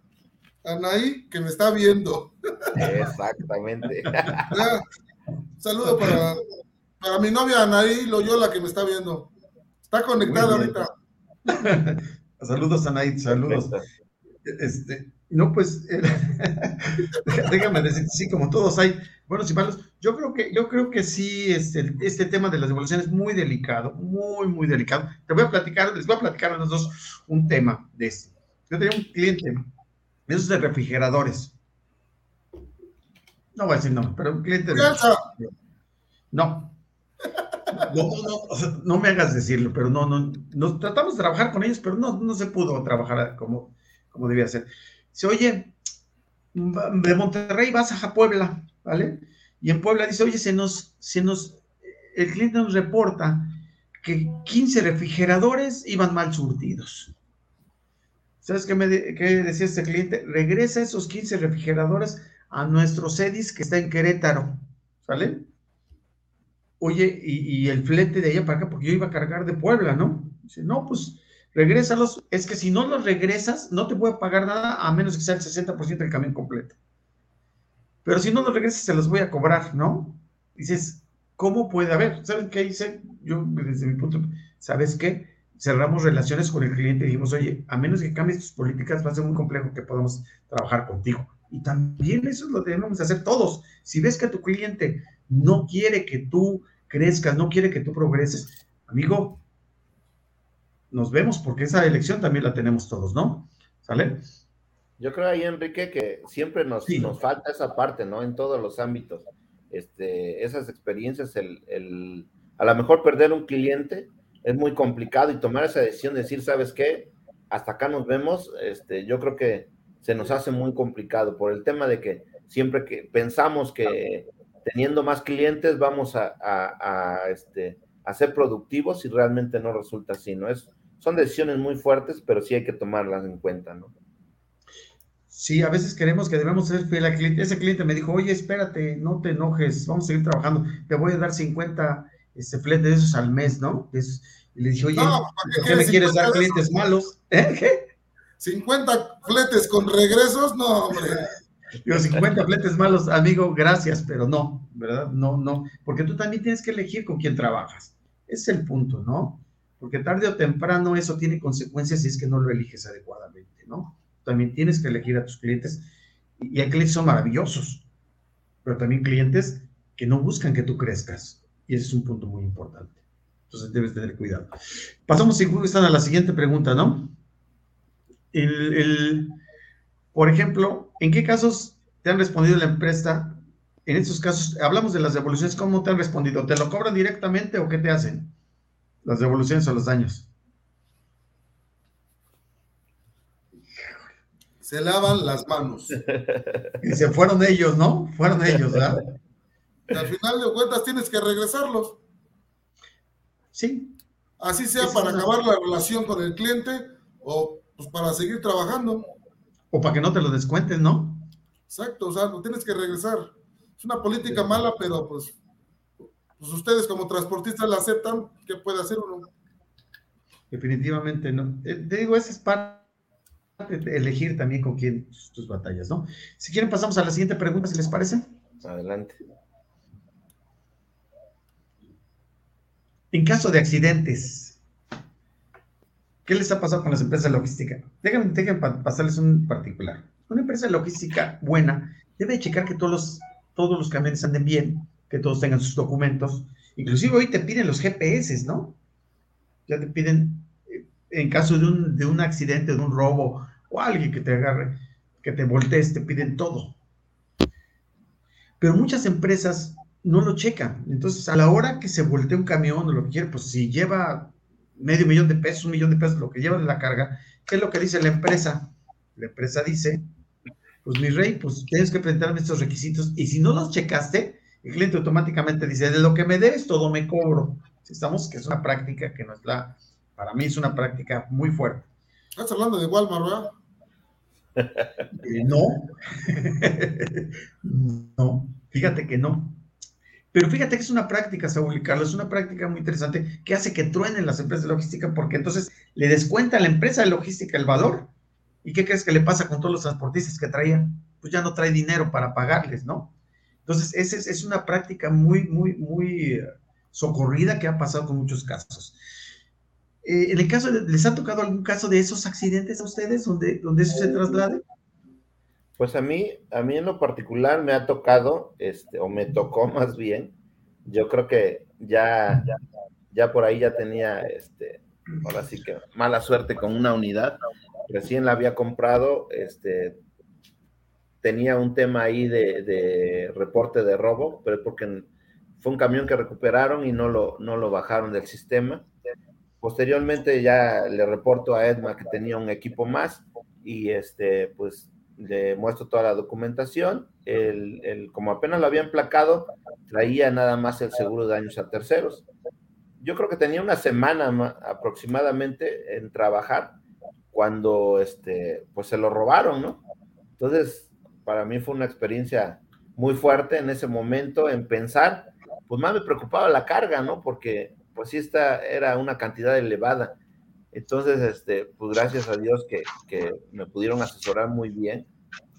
Anaí, que me está viendo. Exactamente. saludo para, para mi novia Anaí Loyola, que me está viendo. Está conectada ahorita. Saludos, Anaí, saludos. Este, no, pues, déjame decir, sí, como todos hay buenos y malos. Yo creo que, yo creo que sí, este, este tema de las devoluciones es muy delicado, muy, muy delicado. Te voy a platicar, les voy a platicar a los dos un tema de esto. Yo tenía un cliente, esos de refrigeradores. No voy a decir nombre, pero un cliente de... No, no, me hagas decirlo, pero no, no, nos tratamos de trabajar con ellos, pero no, no se pudo trabajar como, como debía ser. Dice, oye, de Monterrey vas a Puebla, ¿vale? Y en Puebla dice, oye, se nos, se nos, el cliente nos reporta que 15 refrigeradores iban mal surtidos. ¿Sabes qué, me qué decía este cliente? Regresa esos 15 refrigeradores a nuestro CEDIS que está en Querétaro, ¿sale? Oye, y, el flete de allá para acá, porque yo iba a cargar de Puebla, ¿no? Dice, no, pues regrésalos. Es que si no los regresas, no te voy a pagar nada a menos que sea el 60% del camión completo. Pero si no los regresas, se los voy a cobrar, ¿no? Dices, ¿cómo puede haber? ¿Saben qué hice? Yo, desde mi punto, ¿sabes qué? Cerramos relaciones con el cliente y dijimos, oye, a menos que cambies tus políticas, va a ser muy complejo que podamos trabajar contigo. Y también eso lo debemos hacer todos. Si ves que a tu cliente no quiere que tú crezcas, no quiere que tú progreses. Amigo, nos vemos porque esa elección también la tenemos todos, ¿no? ¿Sale? Yo creo ahí, Enrique, que siempre nos, nos falta esa parte, ¿no? En todos los ámbitos. Este, esas experiencias, el, a lo mejor perder un cliente es muy complicado y tomar esa decisión de decir, ¿sabes qué? Hasta acá nos vemos, este, yo creo que se nos hace muy complicado por el tema de que siempre que pensamos que teniendo más clientes vamos a, este, a ser productivos y realmente no resulta así, ¿no? Es, son decisiones muy fuertes, pero sí hay que tomarlas en cuenta, ¿no? Sí, a veces queremos que debemos ser fiel al cliente. Ese cliente me dijo, oye, espérate, no te enojes, vamos a seguir trabajando, te voy a dar 50 este, fletes de esos al mes, ¿no? y le dije, oye, ¿por qué me quieres dar clientes malos? ¿Eh? ¿Qué? 50 fletes con regresos, no, hombre. Digo, 50 fletes malos, amigo, gracias, pero no, ¿verdad? No, no, porque tú también tienes que elegir con quién trabajas. Ese es el punto, ¿no? Porque tarde o temprano eso tiene consecuencias si es que no lo eliges adecuadamente, ¿no? También tienes que elegir a tus clientes y hay clientes son maravillosos, pero también clientes que no buscan que tú crezcas. Y ese es un punto muy importante. Entonces debes tener cuidado. Pasamos, si gustan, a la siguiente pregunta, ¿no? El, por ejemplo, ¿en qué casos te han respondido la empresa? En estos casos, hablamos de las devoluciones, ¿cómo te han respondido? ¿Te lo cobran directamente o qué te hacen? Las devoluciones o los daños. Se lavan las manos. Y se fueron ellos, ¿no? Fueron ellos, ¿verdad? al final de cuentas tienes que regresarlos. Sí. Así sea para acabar la relación con el cliente o pues, para seguir trabajando. O para que no te lo descuenten, ¿no? Exacto, o sea, no tienes que regresar. Es una política mala, pero pues, pues ustedes como transportistas la aceptan, ¿qué puede hacer uno? Definitivamente no. Eh, te digo, esa es parte de elegir también con quién tus batallas, ¿no? Si quieren pasamos a la siguiente pregunta, si les parece. Adelante. En caso de accidentes, ¿Qué les ha pasado con las empresas de logística? Déjenme, déjenme pasarles un particular. Una empresa logística buena debe checar que todos los, todos los camiones anden bien, que todos tengan sus documentos. Inclusive hoy te piden los GPS, ¿no? ya te piden, eh, en caso de un, de un accidente, de un robo o alguien que te agarre, que te voltees, te piden todo. Pero muchas empresas no lo checan. Entonces, a la hora que se voltea un camión o lo que quiera, pues si lleva medio millón de pesos, un millón de pesos, lo que lleva de la carga, ¿qué es lo que dice la empresa? La empresa dice, pues mi rey, pues tienes que presentarme estos requisitos y si no los checaste, el cliente automáticamente dice, de lo que me debes, todo me cobro. Estamos, que es una práctica que no es la, para mí es una práctica muy fuerte. Estás hablando de Walmart, ¿verdad? Eh, no. no, fíjate que no. Pero fíjate que es una práctica, Saúl y Carlos, es una práctica muy interesante que hace que truenen las empresas de logística porque entonces le descuenta a la empresa de logística el valor. ¿Y qué crees que le pasa con todos los transportistas que traía? Pues ya no trae dinero para pagarles, ¿no? Entonces, esa es, una práctica muy, muy, muy eh, socorrida que ha pasado con muchos casos. Eh, en el caso, ¿les ha tocado algún caso de esos accidentes a ustedes donde, donde eso se traslade? Pues a mí, a mí en lo particular me ha tocado, este, o me tocó más bien, yo creo que ya, ya, por ahí ya tenía, este, ahora sí que mala suerte con una unidad, recién la había comprado, este, tenía un tema ahí de, de reporte de robo, pero es porque fue un camión que recuperaron y no lo, no lo bajaron del sistema. Posteriormente ya le reporto a Edma que tenía un equipo más y este, pues le muestro toda la documentación. El, como apenas lo había emplacado, traía nada más el seguro de daños a terceros. Yo creo que tenía una semana aproximadamente en trabajar cuando este, pues se lo robaron, ¿no? Entonces, para mí fue una experiencia muy fuerte en ese momento en pensar, pues más me preocupaba la carga, ¿no? Porque pues sí, esta era una cantidad elevada entonces, este, pues gracias a Dios que, me pudieron asesorar muy bien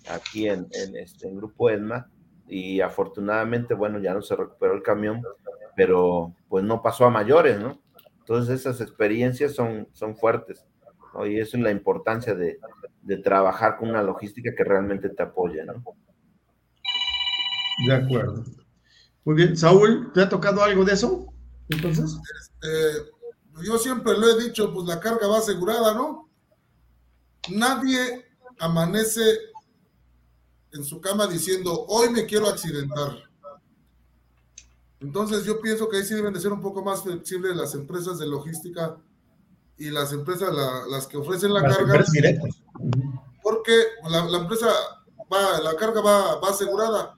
aquí en, en este Grupo ESMA y afortunadamente, bueno, ya no se recuperó el camión, pero pues no pasó a mayores, ¿no? Entonces esas experiencias son, son fuertes, ¿no? Y eso es la importancia de, trabajar con una logística que realmente te apoye, ¿no? De acuerdo. Muy bien, Saúl, ¿te ha tocado algo de eso? Entonces. Este, yo siempre lo he dicho, pues la carga va asegurada, ¿no? Nadie amanece en su cama diciendo, hoy me quiero accidentar. Entonces yo pienso que ahí sí deben de ser un poco más flexibles las empresas de logística y las empresas las que ofrecen la carga. Porque la, empresa va, la carga va, va asegurada.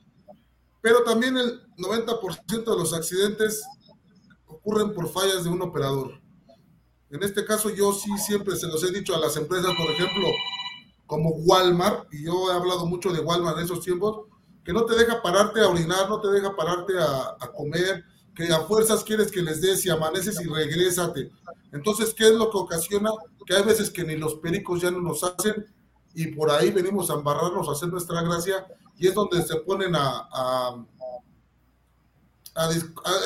Pero también el 90% de los accidentes ocurren por fallas de un operador. En este caso yo sí siempre se los he dicho a las empresas, por ejemplo, como Walmart, y yo he hablado mucho de Walmart en esos tiempos, que no te deja pararte a orinar, no te deja pararte a, comer, que a fuerzas quieres que les des y amaneces y regrésate. Entonces, ¿qué es lo que ocasiona? Que hay veces que ni los pericos ya no nos hacen y por ahí venimos a embarrarnos, a hacer nuestra gracia y es donde se ponen a, a,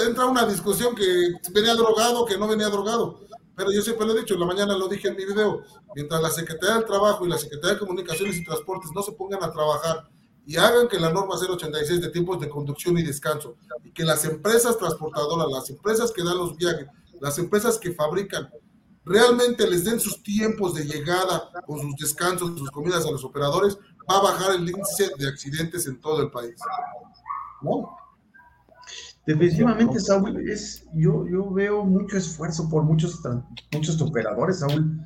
entra una discusión que venía drogado, que no venía drogado. Pero yo siempre lo he dicho, en la mañana lo dije en mi video, mientras la Secretaría del Trabajo y la Secretaría de Comunicaciones y Transportes no se pongan a trabajar y hagan que la norma 086 de tiempos de conducción y descanso, y que las empresas transportadoras, las empresas que dan los viajes, las empresas que fabrican, realmente les den sus tiempos de llegada con sus descansos, sus comidas a los operadores, va a bajar el índice de accidentes en todo el país. ¿No? Definitivamente, Saúl, es, yo, yo veo mucho esfuerzo por muchos, muchos operadores, Saúl,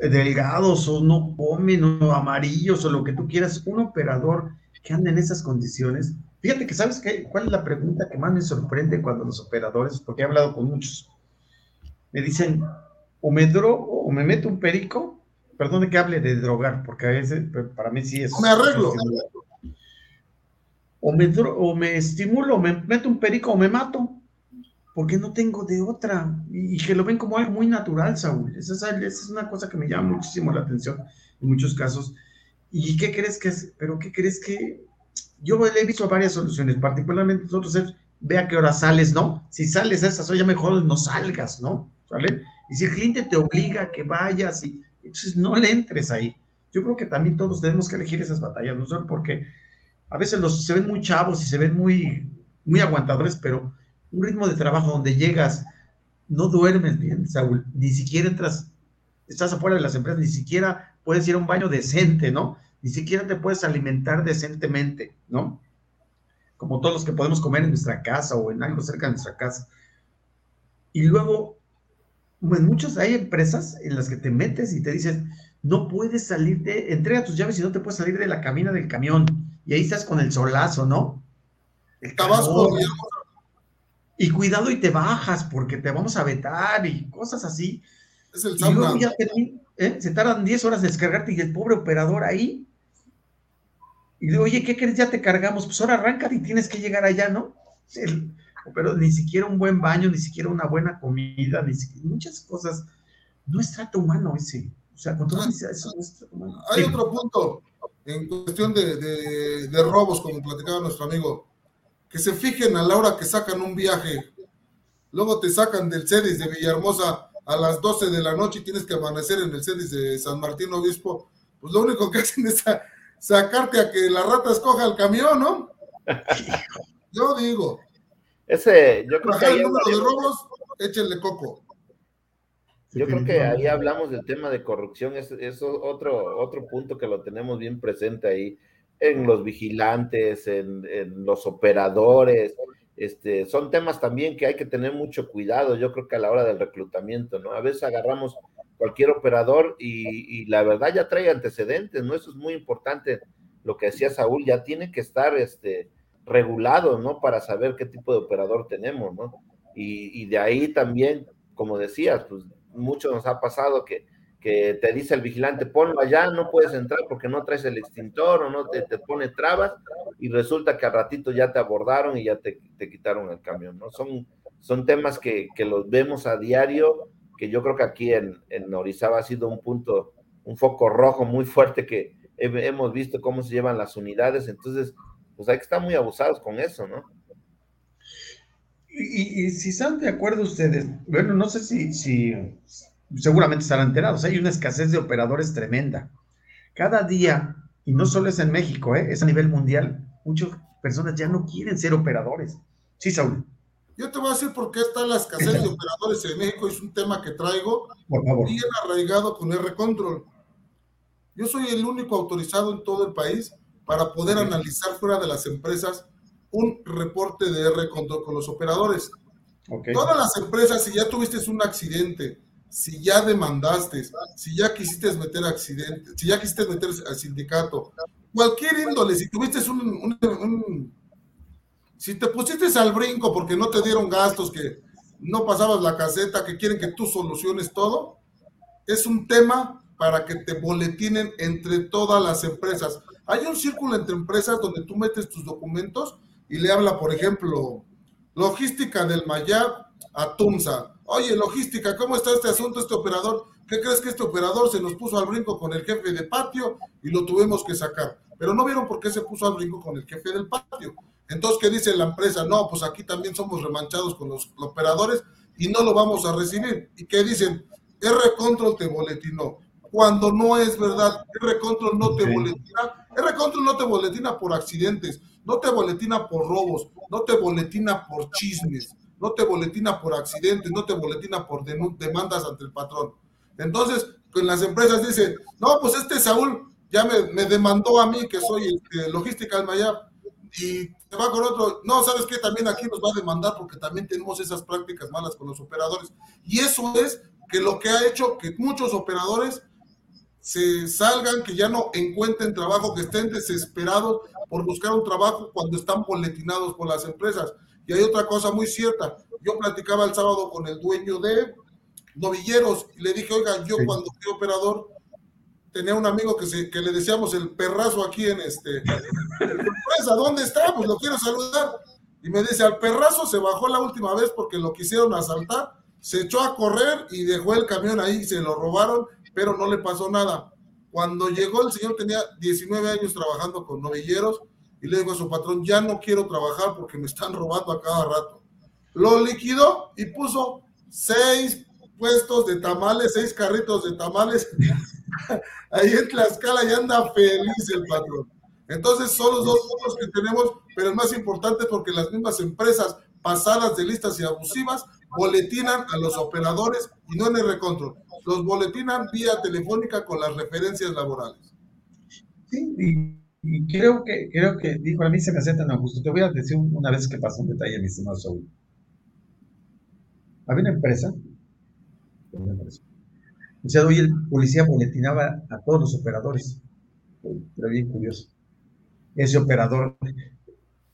eh, delgados o no comen o amarillos o lo que tú quieras, un operador que anda en esas condiciones. Fíjate que, ¿sabes qué? ¿Cuál es la pregunta que más me sorprende cuando los operadores, porque he hablado con muchos, me dicen, o me, dro o me meto un perico, perdón que hable de drogar, porque a veces, para mí sí es... Me arreglo o me, o me estimulo, me meto un perico o me mato, porque no tengo de otra. Y, que lo ven como algo muy natural, Saúl. Esa es, una cosa que me llama muchísimo la atención en muchos casos. ¿Y qué crees que es? Pero ¿qué crees que...? Yo he visto varias soluciones, particularmente nosotros es, ve qué hora sales, ¿no? Si sales a esas horas, mejor no salgas, ¿no? ¿Sale? Y si el cliente te obliga a que vayas, y, entonces no le entres ahí. Yo creo que también todos tenemos que elegir esas batallas, no solo porque a veces los, se ven muy chavos y se ven muy, muy aguantadores, pero un ritmo de trabajo donde llegas no duermes bien, Saúl, ni siquiera entras, estás afuera de las empresas, ni siquiera puedes ir a un baño decente, ¿no? Ni siquiera te puedes alimentar decentemente, ¿no? Como todos los que podemos comer en nuestra casa o en algo cerca de nuestra casa. Y luego, pues muchos hay empresas en las que te metes y te dicen, no puedes salir de, entrega tus llaves y no te puedes salir de la cabina del camión. Y ahí estás con el solazo, ¿no? El Tabasco. Y cuidado y te bajas porque te vamos a vetar y cosas así. Es el y luego ya ¿eh? se tardan 10 horas de descargarte y el pobre operador ahí. Y digo, oye, ¿qué crees? Ya te cargamos. Pues ahora arranca y tienes que llegar allá, ¿no? pero ni siquiera un buen baño, ni siquiera una buena comida, ni siquiera, muchas cosas. No es trato humano ese. O sea, con ah, eso no es trato humano. Hay otro punto en cuestión de, de, de robos, como platicaba nuestro amigo que se fijen a la hora que sacan un viaje. Luego te sacan del CEDIS de Villahermosa a las 12 de la noche y tienes que amanecer en el CEDIS de San Martín Obispo. Pues lo único que hacen es sacarte a que la rata escoja el camión, ¿no? Yo digo. Ese, yo creo que. el número de robos, échenle coco. Yo creo que ahí hablamos del tema de corrupción, es, es otro, otro punto que lo tenemos bien presente ahí en los vigilantes, en, los operadores. Este, son temas también que hay que tener mucho cuidado, yo creo que a la hora del reclutamiento, ¿no? A veces agarramos cualquier operador y, la verdad ya trae antecedentes, ¿no? Eso es muy importante, lo que decía Saúl, ya tiene que estar este, regulado, ¿no? Para saber qué tipo de operador tenemos, ¿no? Y, y de ahí también, como decías, pues mucho nos ha pasado que que te dice el vigilante, ponlo allá, no puedes entrar porque no traes el extintor o no te, te pone trabas y resulta que al ratito ya te abordaron y ya te, te quitaron el camión, ¿no? Son, son temas que, que, los vemos a diario, que yo creo que aquí en, en ha sido un punto, un foco rojo muy fuerte que hemos visto cómo se llevan las unidades, entonces, pues hay que estar muy abusados con eso, ¿no? Y, y, si están de acuerdo ustedes, bueno, no sé si, si seguramente estarán enterados, hay una escasez de operadores tremenda. Cada día, y no solo es en México, ¿eh? es a nivel mundial, muchas personas ya no quieren ser operadores. Sí, Saúl. Yo te voy a decir por qué está la escasez de operadores en México, es un tema que traigo bien arraigado con R-Control. Yo soy el único autorizado en todo el país para poder analizar fuera de las empresas un reporte de R-Control con los operadores. Todas las empresas, si ya tuviste un accidente, si ya demandaste, si ya quisiste meter accidente, si ya quisiste meter al sindicato, cualquier índole, si tuviste un, si te pusiste al brinco porque no te dieron gastos, que no pasabas la caseta, que quieren que tú soluciones todo, es un tema para que te boletinen entre todas las empresas. Hay un círculo entre empresas donde tú metes tus documentos y le habla, por ejemplo, logística del Mayab a Tunza Oye, logística, ¿cómo está este asunto, este operador? ¿Qué crees que este operador se nos puso al brinco con el jefe de patio y lo tuvimos que sacar? Pero no vieron por qué se puso al brinco con el jefe del patio. Entonces, ¿qué dice la empresa? No, pues aquí también somos remanchados con los, operadores y no lo vamos a recibir. ¿Y qué dicen? R Control te boletinó. Cuando no es verdad, R Control no te boletina. R Control no te boletina por accidentes, no te boletina por robos, no te boletina por chismes no te boletina por accidentes, no te boletina por demandas ante el patrón. Entonces, con las empresas dicen, no, pues este Saúl ya me, demandó a mí, que soy este, logística del Mayab, y te va con otro, no, ¿sabes qué? También aquí nos va a demandar porque también tenemos esas prácticas malas con los operadores. Y eso es que lo que ha hecho que muchos operadores se salgan, que ya no encuentren trabajo, que estén desesperados por buscar un trabajo cuando están boletinados por las empresas. Y hay otra cosa muy cierta. Yo platicaba el sábado con el dueño de novilleros y le dije, oiga, yo cuando fui operador tenía un amigo que, se, que le decíamos el perrazo aquí en este. ¿A ¿dónde está? Pues lo quiero saludar. Y me dice, al perrazo se bajó la última vez porque lo quisieron asaltar, se echó a correr y dejó el camión ahí, se lo robaron, pero no le pasó nada. Cuando llegó el señor tenía 19 años trabajando con novilleros y le digo a su patrón, ya no quiero trabajar porque me están robando a cada rato. Lo liquidó y puso seis puestos de tamales, seis carritos de tamales. Ahí en Tlaxcala y anda feliz el patrón. Entonces son los dos puntos que tenemos, pero el más importante porque las mismas empresas pasadas de listas y abusivas boletinan a los operadores y no en el recontrol. Los boletinan vía telefónica con las referencias laborales. Sí, y, creo que, creo que, dijo, a mí se me hace tan justo. Te voy a decir una vez que pasó un detalle, mi estimado Saúl. Había una empresa. O sea, hoy el policía boletinaba a todos los operadores. Pero bien curioso. Ese operador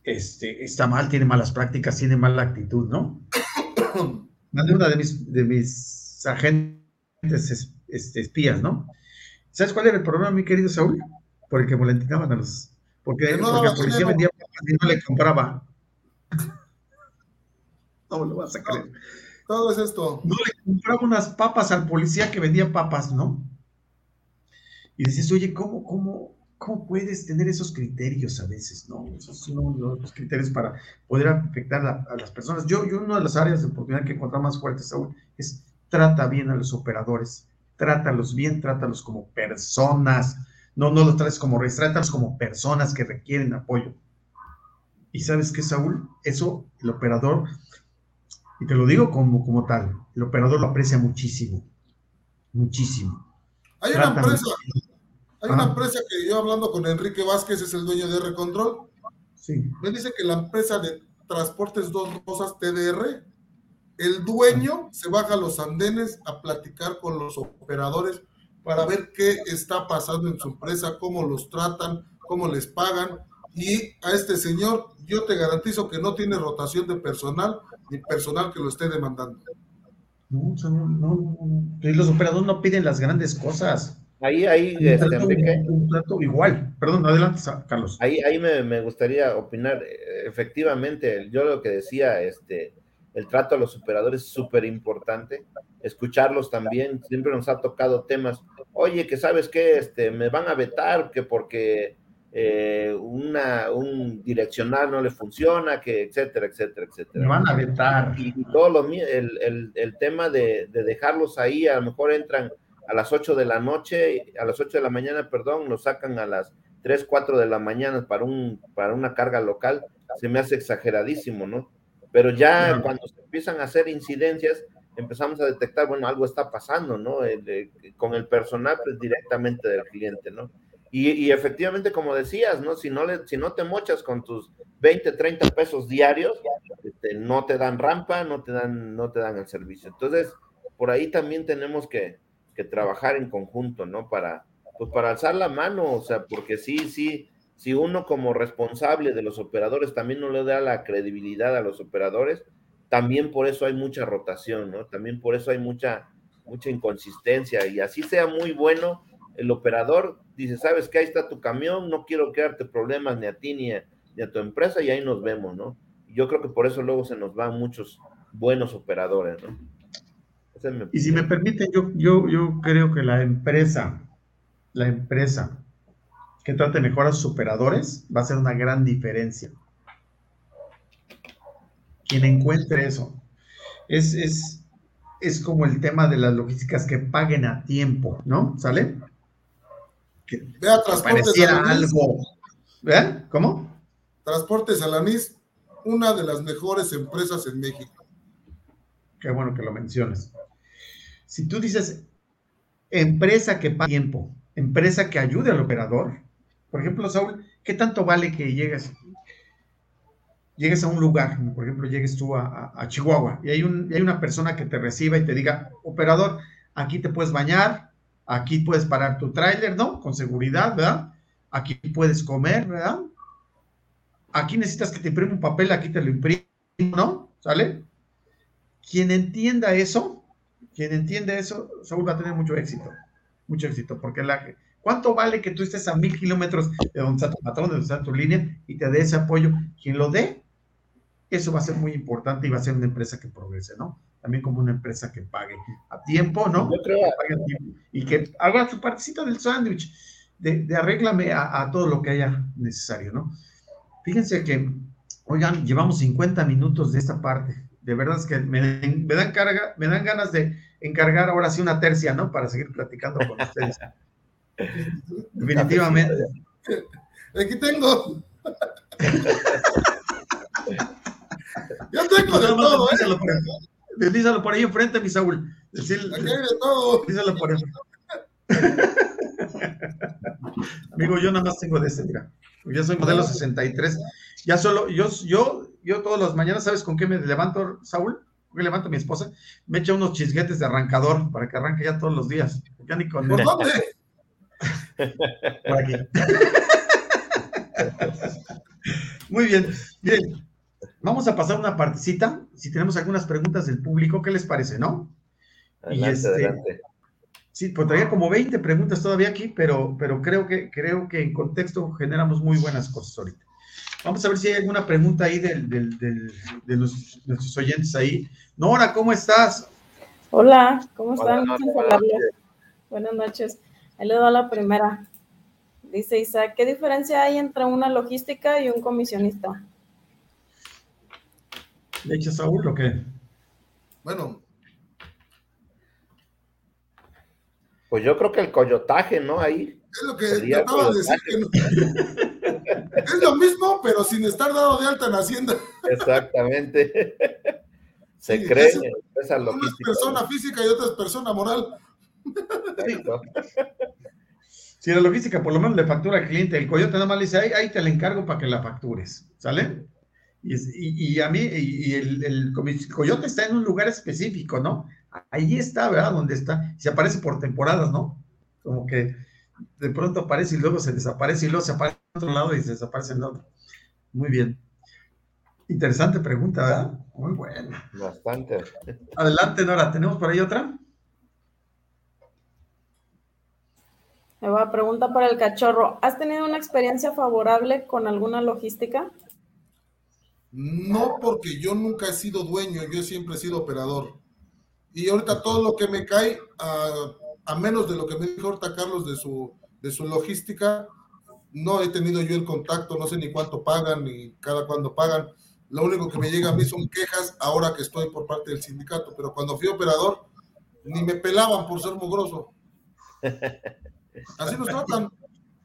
este, está mal, tiene malas prácticas, tiene mala actitud, ¿no? Mandé una de mis, de mis agentes este, espías, ¿no? ¿Sabes cuál era el problema, mi querido Saúl? Por el que molentinaban a los. Porque, no, porque el policía vendía papas y no le compraba. No lo vas a creer. todo es esto. No le compraba unas papas al policía que vendía papas, ¿no? Y dices, oye, ¿cómo, cómo, ¿Cómo puedes tener esos criterios a veces, no? Esos son los criterios para poder afectar a, las personas. Yo, yo, una de las áreas de oportunidad que encuentro más fuertes aún es trata bien a los operadores, trátalos bien, trátalos como personas, no, no los trates como reyes, trátalos como personas que requieren apoyo. Y sabes qué, Saúl, eso el operador, y te lo digo como, como tal, el operador lo aprecia muchísimo, muchísimo. Hay una empresa, hay una empresa que yo hablando con Enrique Vázquez, es el dueño de R-Control. Sí. Me dice que la empresa de transportes Dos Rosas TDR, el dueño se baja a los andenes a platicar con los operadores para ver qué está pasando en su empresa, cómo los tratan, cómo les pagan. Y a este señor, yo te garantizo que no tiene rotación de personal ni personal que lo esté demandando. No, no, no, no. Los operadores no piden las grandes cosas. Ahí, ahí, este, un trato igual. Perdón, adelante, Carlos. Ahí, ahí me, gustaría opinar. Efectivamente, yo lo que decía, este, el trato a los operadores es súper importante. Escucharlos también, siempre nos ha tocado temas. Oye, que sabes que este, me van a vetar, que porque eh, una, un direccional no le funciona, que etcétera, etcétera, etcétera. Me van a vetar. Y, todo lo el, el, el tema de, de dejarlos ahí, a lo mejor entran a las 8 de la noche, a las 8 de la mañana, perdón, nos sacan a las 3, 4 de la mañana para, un, para una carga local, se me hace exageradísimo, ¿no? Pero ya cuando se empiezan a hacer incidencias, empezamos a detectar, bueno, algo está pasando, ¿no? con el personal pues, directamente del cliente, ¿no? Y, efectivamente, como decías, ¿no? Si no, le, si no te mochas con tus 20, 30 pesos diarios, este, no te dan rampa, no te dan, no te dan el servicio. Entonces, por ahí también tenemos que, que trabajar en conjunto, ¿no? Para, pues para alzar la mano, o sea, porque sí, sí, si uno como responsable de los operadores también no le da la credibilidad a los operadores, también por eso hay mucha rotación, ¿no? También por eso hay mucha, mucha inconsistencia y así sea muy bueno, el operador dice, sabes que ahí está tu camión, no quiero crearte problemas ni a ti ni a, ni a tu empresa y ahí nos vemos, ¿no? Yo creo que por eso luego se nos van muchos buenos operadores, ¿no? Y si me permiten, yo, yo, yo creo que la empresa, la empresa que trate mejor a sus operadores va a ser una gran diferencia. Quien encuentre eso. Es, es, es como el tema de las logísticas que paguen a tiempo, ¿no? ¿Sale? Que Vea, Transportes algo. ¿Vean? ¿Cómo? Transportes Alanis, una de las mejores empresas en México. Qué bueno que lo menciones. Si tú dices empresa que paga tiempo, empresa que ayude al operador, por ejemplo, Saúl, ¿qué tanto vale que llegues, llegues a un lugar, por ejemplo, llegues tú a, Chihuahua y hay una persona que te reciba y te diga, operador, aquí te puedes bañar, aquí puedes parar tu tráiler, ¿no? Con seguridad, ¿verdad? Aquí puedes comer, ¿verdad? Aquí necesitas que te imprima un papel, aquí te lo imprimo, ¿no? ¿Sale? Quien entienda eso, quien entiende eso, Saúl va a tener mucho éxito, mucho éxito, porque la, ¿cuánto vale que tú estés a mil kilómetros de donde está tu patrón, de donde está tu línea y te dé ese apoyo? Quien lo dé, eso va a ser muy importante y va a ser una empresa que progrese, ¿no? También como una empresa que pague a tiempo, ¿no? Yo creo. y que haga su partecita del sándwich, de, de arréglame a, a todo lo que haya necesario, ¿no? Fíjense que, oigan, llevamos 50 minutos de esta parte de verdad es que me, dan carga, me dan ganas de encargar ahora sí una tercia, ¿no? Para seguir platicando con ustedes. Definitivamente. Aquí tengo. Yo tengo de todo, ¿eh? Díselo por ahí enfrente, mi Saúl. Aquí hay de todo. Díselo por eso. Amigo, yo nada más tengo de ese, mira. Yo soy modelo 63. Ya solo, yo, yo, yo todas las mañanas, ¿sabes con qué me levanto, Saúl? ¿Con qué levanto a mi esposa? Me echa unos chisguetes de arrancador para que arranque ya todos los días. Ya ni con ¿Por dónde? Por aquí. Muy bien. Miren, vamos a pasar una partecita. Si tenemos algunas preguntas del público, ¿qué les parece, no? Adelante, este, adelante. Sí, pues traía como 20 preguntas todavía aquí, pero, pero creo, que, creo que en contexto generamos muy buenas cosas ahorita. Vamos a ver si hay alguna pregunta ahí del, del, del, de los, nuestros oyentes ahí. Nora, ¿cómo estás? Hola, ¿cómo están? Hola, gracias. Buenas noches. Ahí le doy la primera. Dice Isaac, ¿qué diferencia hay entre una logística y un comisionista? ¿Le echa Saúl o qué? Bueno, Pues yo creo que el coyotaje, ¿no? Ahí. es lo que Sería trataba de decir que no. Es lo mismo, pero sin estar dado de alta en Hacienda. Exactamente. Se Sí, cree en esa Una es persona física y otra es persona moral. Exacto. Si la logística por lo menos le factura al cliente, el coyote nada más le dice, ahí, ahí te la encargo para que la factures, ¿sale? Y, es- y- y a mí, y, y el, el coyote está en un lugar específico, ¿no? Ahí está, ¿verdad? Donde está. Se aparece por temporadas, ¿no? Como que de pronto aparece y luego se desaparece y luego se aparece en otro lado y se desaparece en el otro. Muy bien. Interesante pregunta, ¿verdad? Muy buena. Bastante. Adelante, Nora. ¿Tenemos por ahí otra? Me va a pregunta para el cachorro. ¿Has tenido una experiencia favorable con alguna logística? No porque yo nunca he sido dueño, yo siempre he sido operador. Y ahorita todo lo que me cae, a, a menos de lo que me dijo ahorita Carlos de su, de su logística, no he tenido yo el contacto, no sé ni cuánto pagan, ni cada cuándo pagan. Lo único que me llega a mí son quejas ahora que estoy por parte del sindicato, pero cuando fui operador, ni me pelaban por ser mugroso. Así nos tratan.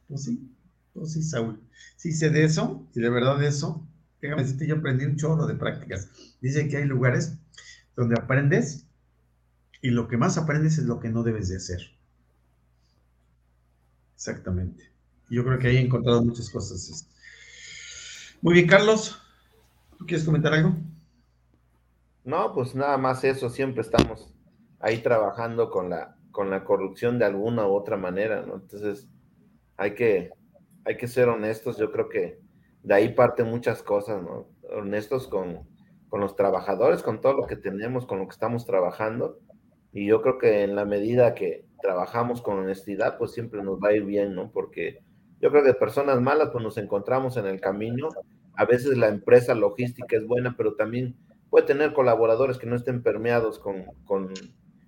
Pues sí, pues sí, Saúl. Sí sé de eso, y de verdad de eso. Déjame decirte, yo aprendí un chorro de prácticas. Dice que hay lugares donde aprendes y lo que más aprendes es lo que no debes de hacer. Exactamente. Yo creo que ahí he encontrado muchas cosas. Muy bien, Carlos. ¿Tú quieres comentar algo? No, pues nada más eso, siempre estamos ahí trabajando con la, con la corrupción de alguna u otra manera, ¿no? Entonces, hay que, hay que ser honestos, yo creo que de ahí parten muchas cosas, ¿no? Honestos con, con los trabajadores, con todo lo que tenemos, con lo que estamos trabajando, y yo creo que en la medida que trabajamos con honestidad, pues siempre nos va a ir bien, ¿no? Porque yo creo que personas malas, pues nos encontramos en el camino, a veces la empresa logística es buena, pero también puede tener colaboradores que no estén permeados con, con,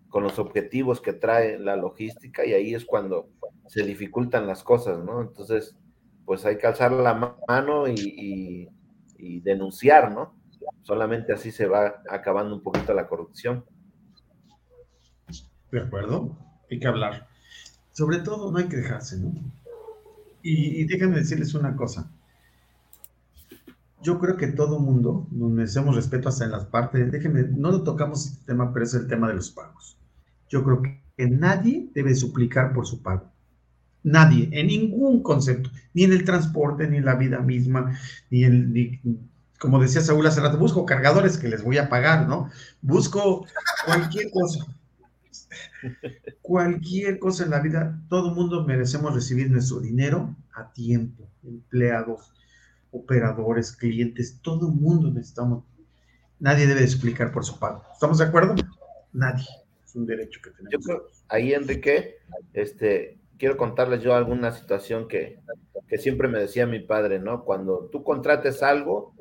con, los objetivos que trae la logística y ahí es cuando se dificultan las cosas, ¿no? Entonces, pues hay que alzar la mano y, y, y denunciar, ¿no? Solamente así se va acabando un poquito la corrupción. De acuerdo, hay que hablar. Sobre todo no hay que dejarse, ¿no? Y, déjenme decirles una cosa yo creo que todo mundo nos merecemos respeto hasta en las partes. Déjenme, no lo tocamos este tema, pero es el tema de los pagos. Yo creo que nadie debe suplicar por su pago. Nadie, en ningún concepto, ni en el transporte, ni en la vida misma, ni en, ni, como decía Saúl hace rato, busco cargadores que les voy a pagar, ¿no? Busco cualquier cosa. Cualquier cosa en la vida, todo mundo merecemos recibir nuestro dinero a tiempo, empleados, operadores, clientes, todo mundo necesitamos. Nadie debe explicar por su pago. ¿Estamos de acuerdo? Nadie. Es un derecho que tenemos. Yo creo, ahí, Enrique, este, quiero contarles yo alguna situación que, que siempre me decía mi padre, ¿no? Cuando tú contrates algo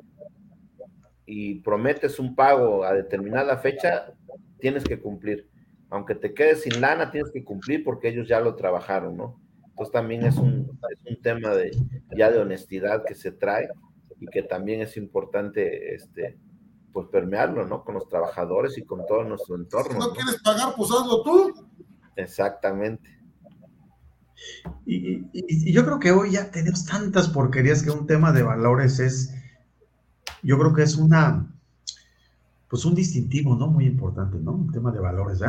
y prometes un pago a determinada fecha, tienes que cumplir. Aunque te quedes sin lana, tienes que cumplir porque ellos ya lo trabajaron, ¿no? Entonces también es un, es un tema de, ya de honestidad que se trae y que también es importante este, pues permearlo, ¿no? Con los trabajadores y con todo nuestro entorno. Si no, ¿no? quieres pagar, pues hazlo tú. Exactamente. Y, y, y, yo creo que hoy ya tenemos tantas porquerías que un tema de valores es, yo creo que es una, pues un distintivo, ¿no? Muy importante, ¿no? Un tema de valores, ¿ya?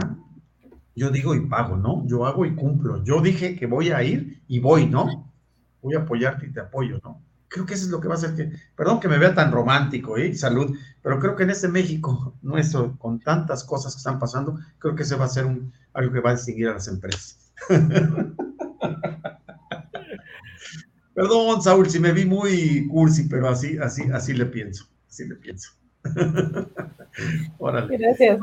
Yo digo y pago, ¿no? Yo hago y cumplo. Yo dije que voy a ir y voy, ¿no? Voy a apoyarte y te apoyo, ¿no? Creo que eso es lo que va a hacer que, perdón que me vea tan romántico, ¿eh? Salud, pero creo que en este México nuestro, con tantas cosas que están pasando, creo que ese va a ser un, algo que va a distinguir a las empresas. Perdón, Saúl, si me vi muy cursi, pero así, así, así le pienso, así le pienso. Gracias.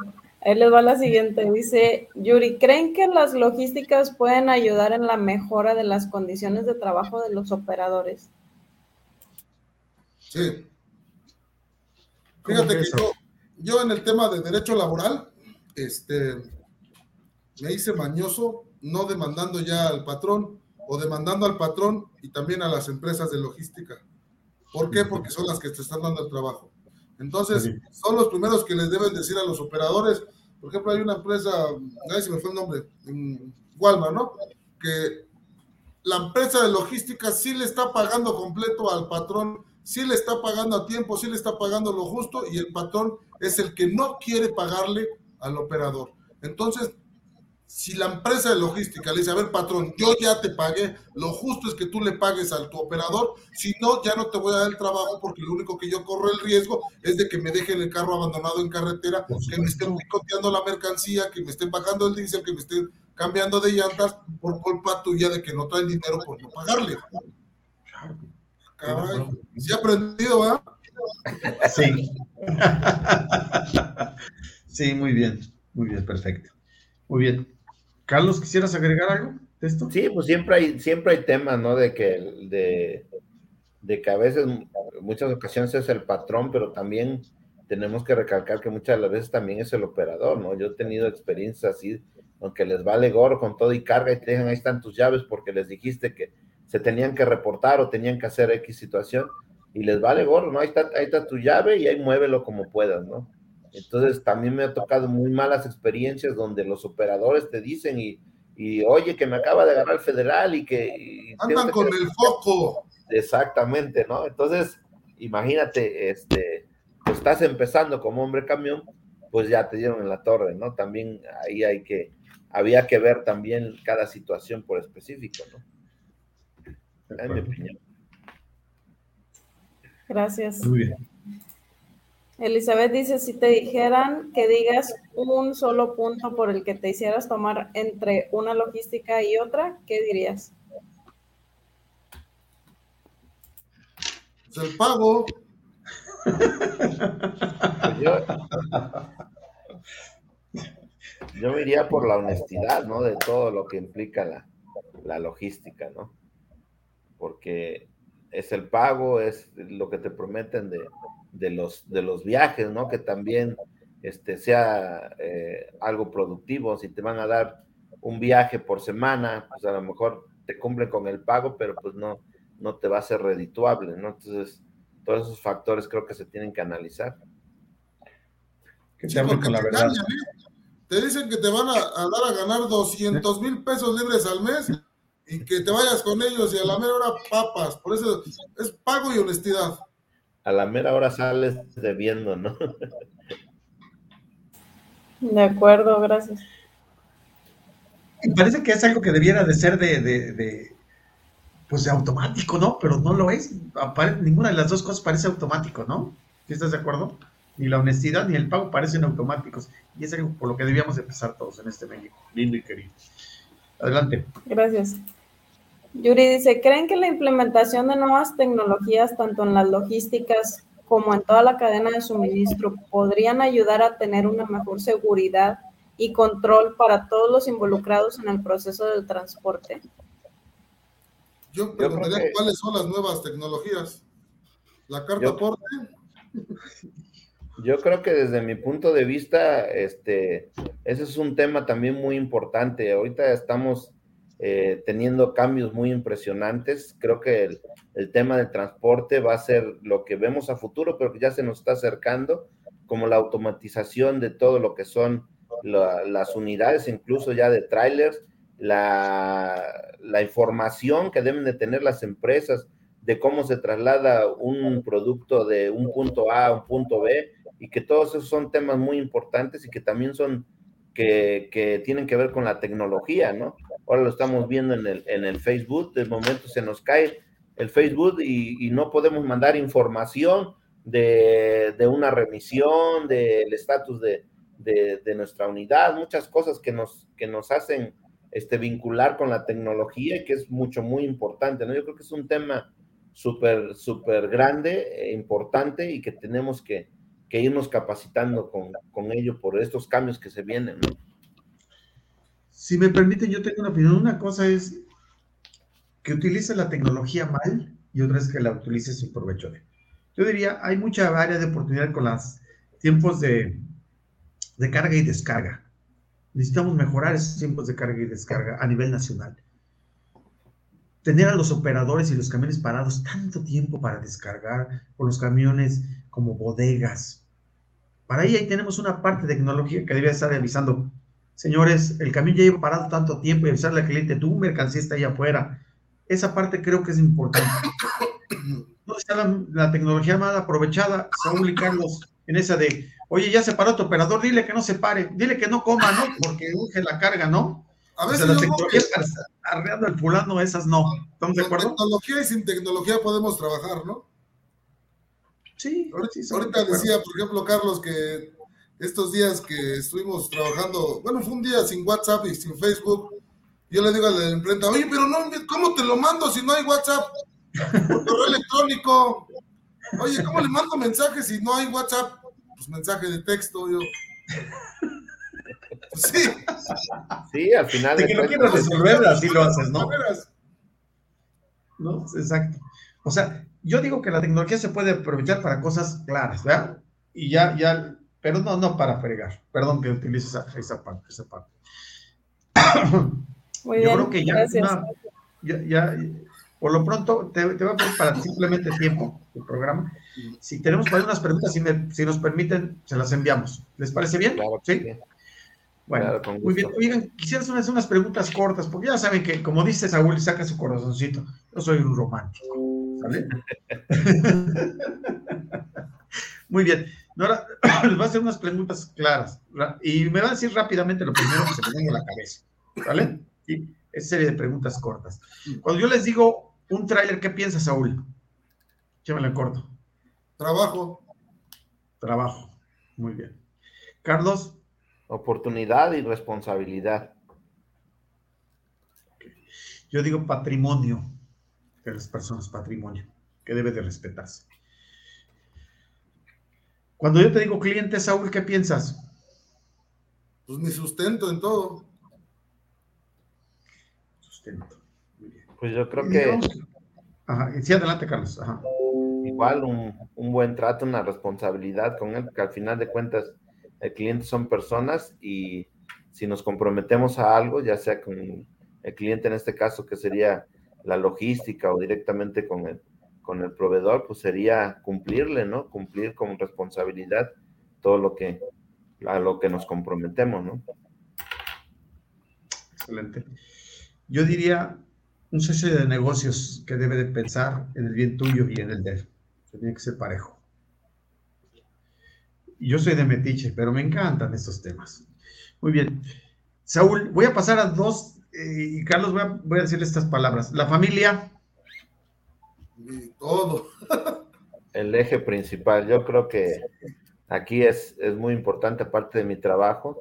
Ahí les va la siguiente. Dice Yuri, ¿creen que las logísticas pueden ayudar en la mejora de las condiciones de trabajo de los operadores? Sí. Fíjate que yo, yo, en el tema de derecho laboral, este, me hice mañoso, no demandando ya al patrón o demandando al patrón y también a las empresas de logística. ¿Por qué? Porque son las que te están dando el trabajo. Entonces, son los primeros que les deben decir a los operadores. Por ejemplo, hay una empresa, ver si me fue el nombre, en Walmart, ¿no? Que la empresa de logística sí le está pagando completo al patrón, sí le está pagando a tiempo, sí le está pagando lo justo y el patrón es el que no quiere pagarle al operador. Entonces, si la empresa de logística le dice, a ver, patrón, yo ya te pagué, lo justo es que tú le pagues al tu operador, si no, ya no te voy a dar el trabajo porque lo único que yo corro el riesgo es de que me dejen el carro abandonado en carretera, que me estén picoteando la mercancía, que me estén bajando el diésel, que me estén cambiando de llantas por culpa tuya de que no traen dinero por no pagarle. Caray, ¿sí ha aprendido, ¿verdad? Sí. sí, muy bien, muy bien, perfecto. Muy bien. Carlos, ¿quisieras agregar algo de esto? Sí, pues siempre hay, siempre hay temas, ¿no? De que, de, de que a veces, muchas ocasiones es el patrón, pero también tenemos que recalcar que muchas de las veces también es el operador, ¿no? Yo he tenido experiencias así, aunque les vale gorro con todo y carga y te dejan ahí están tus llaves porque les dijiste que se tenían que reportar o tenían que hacer X situación y les vale gorro, ¿no? Ahí está, ahí está tu llave y ahí muévelo como puedas, ¿no? Entonces también me ha tocado muy malas experiencias donde los operadores te dicen y, y oye que me acaba de agarrar el federal y que... Andan con el foco. Exactamente, ¿no? Entonces, imagínate, este, pues estás empezando como hombre camión, pues ya te dieron en la torre, ¿no? También ahí hay que, había que ver también cada situación por específico, ¿no? En mi opinión. Gracias. Muy bien. Elizabeth dice, si te dijeran que digas un solo punto por el que te hicieras tomar entre una logística y otra, ¿qué dirías? el pago. Yo, yo iría por la honestidad, ¿no? De todo lo que implica la, la logística, ¿no? Porque es el pago, es lo que te prometen de, de los, de los viajes, ¿no? Que también este, sea eh, algo productivo. Si te van a dar un viaje por semana, pues a lo mejor te cumplen con el pago, pero pues no, no te va a ser redituable, ¿no? Entonces, todos esos factores creo que se tienen que analizar. Que la verdad. ¿eh? Te dicen que te van a, dar a ganar 200 mil pesos libres al mes y que te vayas con ellos y a la mera hora papas. Por eso es pago y honestidad a la mera hora sales debiendo, ¿no? De acuerdo, gracias. Y parece que es algo que debiera de ser de, de, pues de automático, ¿no? Pero no lo es. ninguna de las dos cosas parece automático, ¿no? ¿Estás de acuerdo? Ni la honestidad ni el pago parecen automáticos. Y es algo por lo que debíamos empezar todos en este México, lindo y querido. Adelante. Gracias. Yuri dice, ¿creen que la implementación de nuevas tecnologías, tanto en las logísticas como en toda la cadena de suministro, podrían ayudar a tener una mejor seguridad y control para todos los involucrados en el proceso del transporte? Yo preguntaría cuáles son las nuevas tecnologías. ¿La carta aporte? Yo creo que desde mi punto de vista, este, ese es un tema también muy importante. Ahorita estamos eh, teniendo cambios muy impresionantes. Creo que el, tema del transporte va a ser lo que vemos a futuro, pero que ya se nos está acercando, como la automatización de todo lo que son las unidades, incluso ya de trailers, la, información que deben de tener las empresas de cómo se traslada un producto de un punto A a un punto B, y que todos esos son temas muy importantes y que también son que, que, tienen que ver con la tecnología, ¿no? Ahora lo estamos viendo en el, en el Facebook, de momento se nos cae el Facebook y, no podemos mandar información de, de una remisión, del estatus de, de, nuestra unidad, muchas cosas que nos, que nos hacen este, vincular con la tecnología y que es mucho, muy importante, ¿no? Yo creo que es un tema súper, súper grande, e importante y que tenemos que, que irnos capacitando con, con, ello por estos cambios que se vienen, ¿no? Si me permiten, yo tengo una opinión. Una cosa es que utilice la tecnología mal y otra es que la utilice sin provecho de. Yo diría, hay mucha área de oportunidad con los tiempos de, de carga y descarga. Necesitamos mejorar esos tiempos de carga y descarga a nivel nacional. Tener a los operadores y los camiones parados tanto tiempo para descargar, con los camiones como bodegas. Para ahí, tenemos una parte de tecnología que debería estar revisando. Señores, el camión ya lleva parado tanto tiempo y avisarle al cliente, tu mercancía está ahí afuera. Esa parte creo que es importante. ¿Dónde está la, la tecnología mal aprovechada, Saúl y Carlos, en esa de Oye, ya se paró tu operador, dile que no se pare, dile que no coma, ¿no? Porque urge la carga, ¿no? A veces o sea, la tecnología arreando el fulano, esas no. ¿Estamos de acuerdo? Tecnología y sin tecnología podemos trabajar, ¿no? Sí. Ahorita, decía, por ejemplo, Carlos, que estos días que estuvimos trabajando, bueno, fue un día sin WhatsApp y sin Facebook, yo le digo a la imprenta, oye, pero no, ¿cómo te lo mando si no hay WhatsApp? Por correo electrónico. Oye, ¿cómo le mando mensajes si no hay WhatsApp? pues mensaje de texto, yo. Sí. Sí, al final. De que no quieres resolver, así lo haces, ¿no? ¿no? Exacto. O sea, yo digo que la tecnología se puede aprovechar para cosas claras, ¿verdad? Y ya, ya, pero no, no para fregar. Perdón que utilice esa, esa parte, esa parte. Muy yo creo que ya, ya, ya, por lo pronto, te, te voy a poner para simplemente tiempo el programa. Si tenemos para unas preguntas, si, si, nos permiten, se las enviamos. ¿Les parece bien? Claro, sí. Bueno, muy bien. Oigan, quisiera hacer unas preguntas cortas, porque ya saben que, como dice Saúl, saca su corazoncito. Yo soy un romántico. ¿Sale? muy bien. Ahora les voy a hacer unas preguntas claras. Y me va a decir rápidamente lo primero que se me venga a la cabeza. ¿Vale? Y es serie de preguntas cortas. Cuando yo les digo un tráiler, ¿qué piensa Saúl? Llévale corto. Trabajo. Trabajo. Muy bien. Carlos. Oportunidad y responsabilidad. Yo digo patrimonio de las personas, patrimonio, que debe de respetarse. Cuando yo te digo cliente, Saúl, ¿qué piensas? Pues mi sustento en todo. Sustento. Muy bien. Pues yo creo que. Ajá. Sí, adelante, Carlos. Ajá igual un, buen trato, una responsabilidad con él, porque al final de cuentas el cliente son personas y si nos comprometemos a algo, ya sea con el cliente en este caso que sería la logística o directamente con el, con el proveedor, pues sería cumplirle, ¿no? Cumplir con responsabilidad todo lo que a lo que nos comprometemos, ¿no? Excelente. Yo diría un socio de negocios que debe de pensar en el bien tuyo y en el de él tiene que ser parejo. Yo soy de metiche, pero me encantan estos temas. Muy bien. Saúl, voy a pasar a dos, eh, y Carlos, voy a, voy a decirle estas palabras. La familia. Todo. El eje principal. Yo creo que aquí es, es muy importante, aparte de mi trabajo,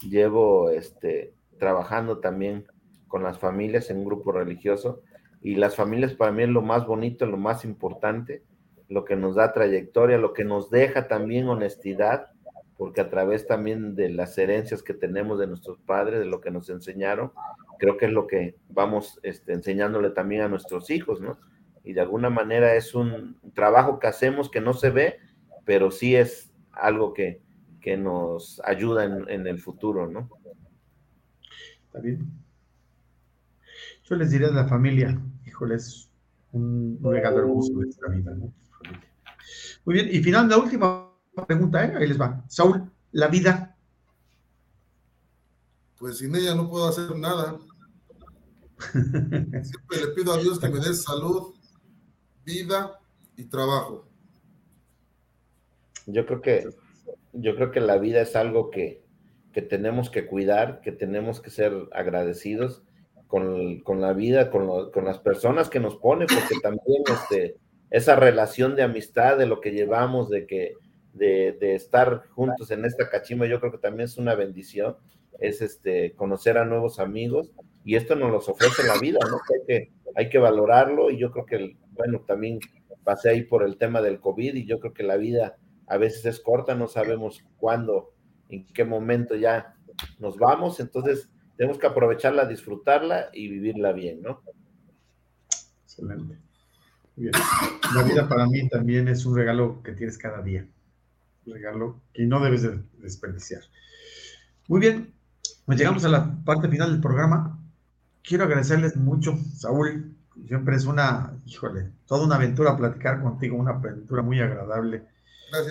llevo este, trabajando también con las familias en un grupo religioso y las familias para mí es lo más bonito, lo más importante lo que nos da trayectoria, lo que nos deja también honestidad, porque a través también de las herencias que tenemos de nuestros padres, de lo que nos enseñaron, creo que es lo que vamos este, enseñándole también a nuestros hijos, ¿no? Y de alguna manera es un trabajo que hacemos que no se ve, pero sí es algo que, que nos ayuda en, en el futuro, ¿no? Está bien. Yo les diré a la familia, híjoles, un regalo hermoso de esta vida, ¿no? Muy bien, y final, la última pregunta, ¿eh? ahí les va. Saúl, la vida. Pues sin ella no puedo hacer nada. Siempre le pido a Dios que me dé salud, vida y trabajo. Yo creo que yo creo que la vida es algo que, que tenemos que cuidar, que tenemos que ser agradecidos con, con la vida, con, con, las personas que nos pone, porque también este, esa relación de amistad, de lo que llevamos, de que de, de, estar juntos en esta cachimba, yo creo que también es una bendición, es este, conocer a nuevos amigos, y esto nos los ofrece la vida, ¿no? Hay que, hay que valorarlo, y yo creo que, bueno, también pasé ahí por el tema del COVID, y yo creo que la vida a veces es corta, no sabemos cuándo, en qué momento ya nos vamos, entonces tenemos que aprovecharla, disfrutarla y vivirla bien, ¿no? Excelente. Bien. La vida para mí también es un regalo que tienes cada día. Un regalo que no debes de desperdiciar. Muy bien, pues llegamos a la parte final del programa. Quiero agradecerles mucho, Saúl. Siempre es una, híjole, toda una aventura platicar contigo, una aventura muy agradable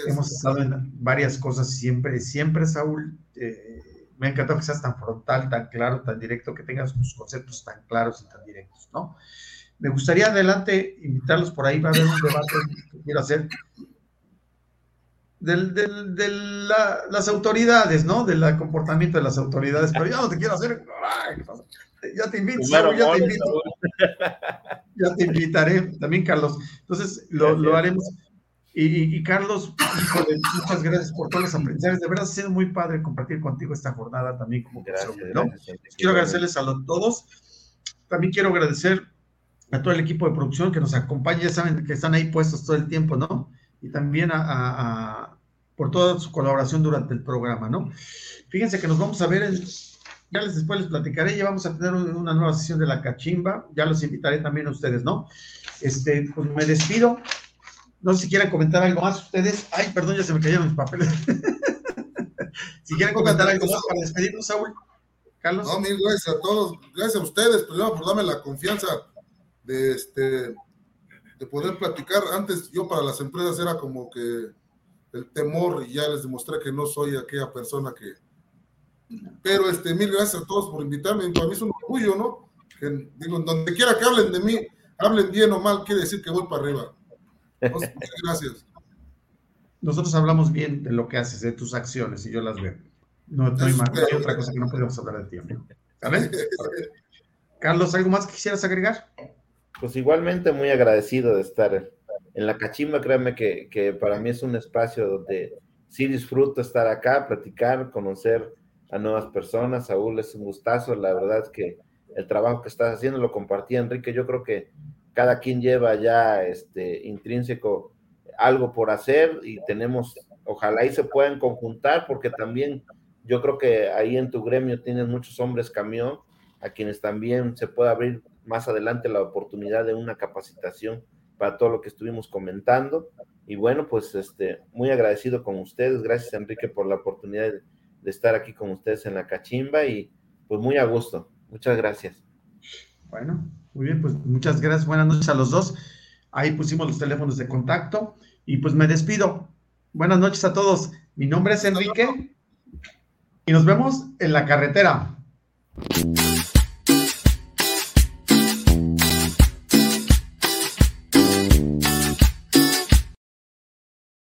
Hemos estado en varias cosas siempre, siempre, Saúl. Eh, me ha encantado que seas tan frontal, tan claro, tan directo, que tengas tus conceptos tan claros y tan directos, ¿no? Me gustaría adelante invitarlos por ahí, va a haber un debate que quiero hacer de las autoridades, ¿no? Del comportamiento de las autoridades, pero yo no te quiero hacer. Ya te invito, Saúl, ya te invito. Te invitaré también, Carlos. Entonces, lo, lo haremos. Y, Carlos, muchas gracias por todos los aprendizajes. De verdad ha sido muy padre compartir contigo esta jornada también como gracias, Quiero agradecerles a todos. También quiero agradecer a todo el equipo de producción que nos acompaña, ya saben que están ahí puestos todo el tiempo, ¿no? Y también a, por toda su colaboración durante el programa, ¿no? Fíjense que nos vamos a ver, ya les después les platicaré, ya vamos a tener una nueva sesión de la cachimba, ya los invitaré también a ustedes, ¿no? Este, pues me despido, no sé si quieren comentar algo más ustedes. Ay, perdón, ya se me cayeron mis papeles. si quieren comentar algo más para despedirnos, Saúl. Carlos. No, mil gracias a todos. Gracias a ustedes, primero por darme la confianza de este de poder platicar. Antes yo para las empresas era como que el temor y ya les demostré que no soy aquella persona que... Pero este, mil gracias a todos por invitarme. Para mí es un orgullo, ¿no? Que, digo, donde quiera que hablen de mí, hablen bien o mal, quiere decir que voy para arriba. Muchas gracias. Nosotros hablamos bien de lo que haces, de tus acciones, y yo las veo. No, hay, otra cosa que no podemos hablar de ti. ¿Sabes? Carlos, ¿algo más que quisieras agregar? Pues igualmente muy agradecido de estar en la cachimba, créanme que, que para mí es un espacio donde sí disfruto estar acá, platicar, conocer a nuevas personas. Saúl, es un gustazo, la verdad es que el trabajo que estás haciendo lo compartí, Enrique, yo creo que cada quien lleva ya este intrínseco algo por hacer y tenemos, ojalá y se puedan conjuntar, porque también yo creo que ahí en tu gremio tienes muchos hombres camión, a quienes también se puede abrir más adelante la oportunidad de una capacitación para todo lo que estuvimos comentando. Y bueno, pues este, muy agradecido con ustedes. Gracias, Enrique, por la oportunidad de, de estar aquí con ustedes en la cachimba y pues muy a gusto. Muchas gracias. Bueno, muy bien, pues muchas gracias. Buenas noches a los dos. Ahí pusimos los teléfonos de contacto y pues me despido. Buenas noches a todos. Mi nombre es Enrique y nos vemos en la carretera.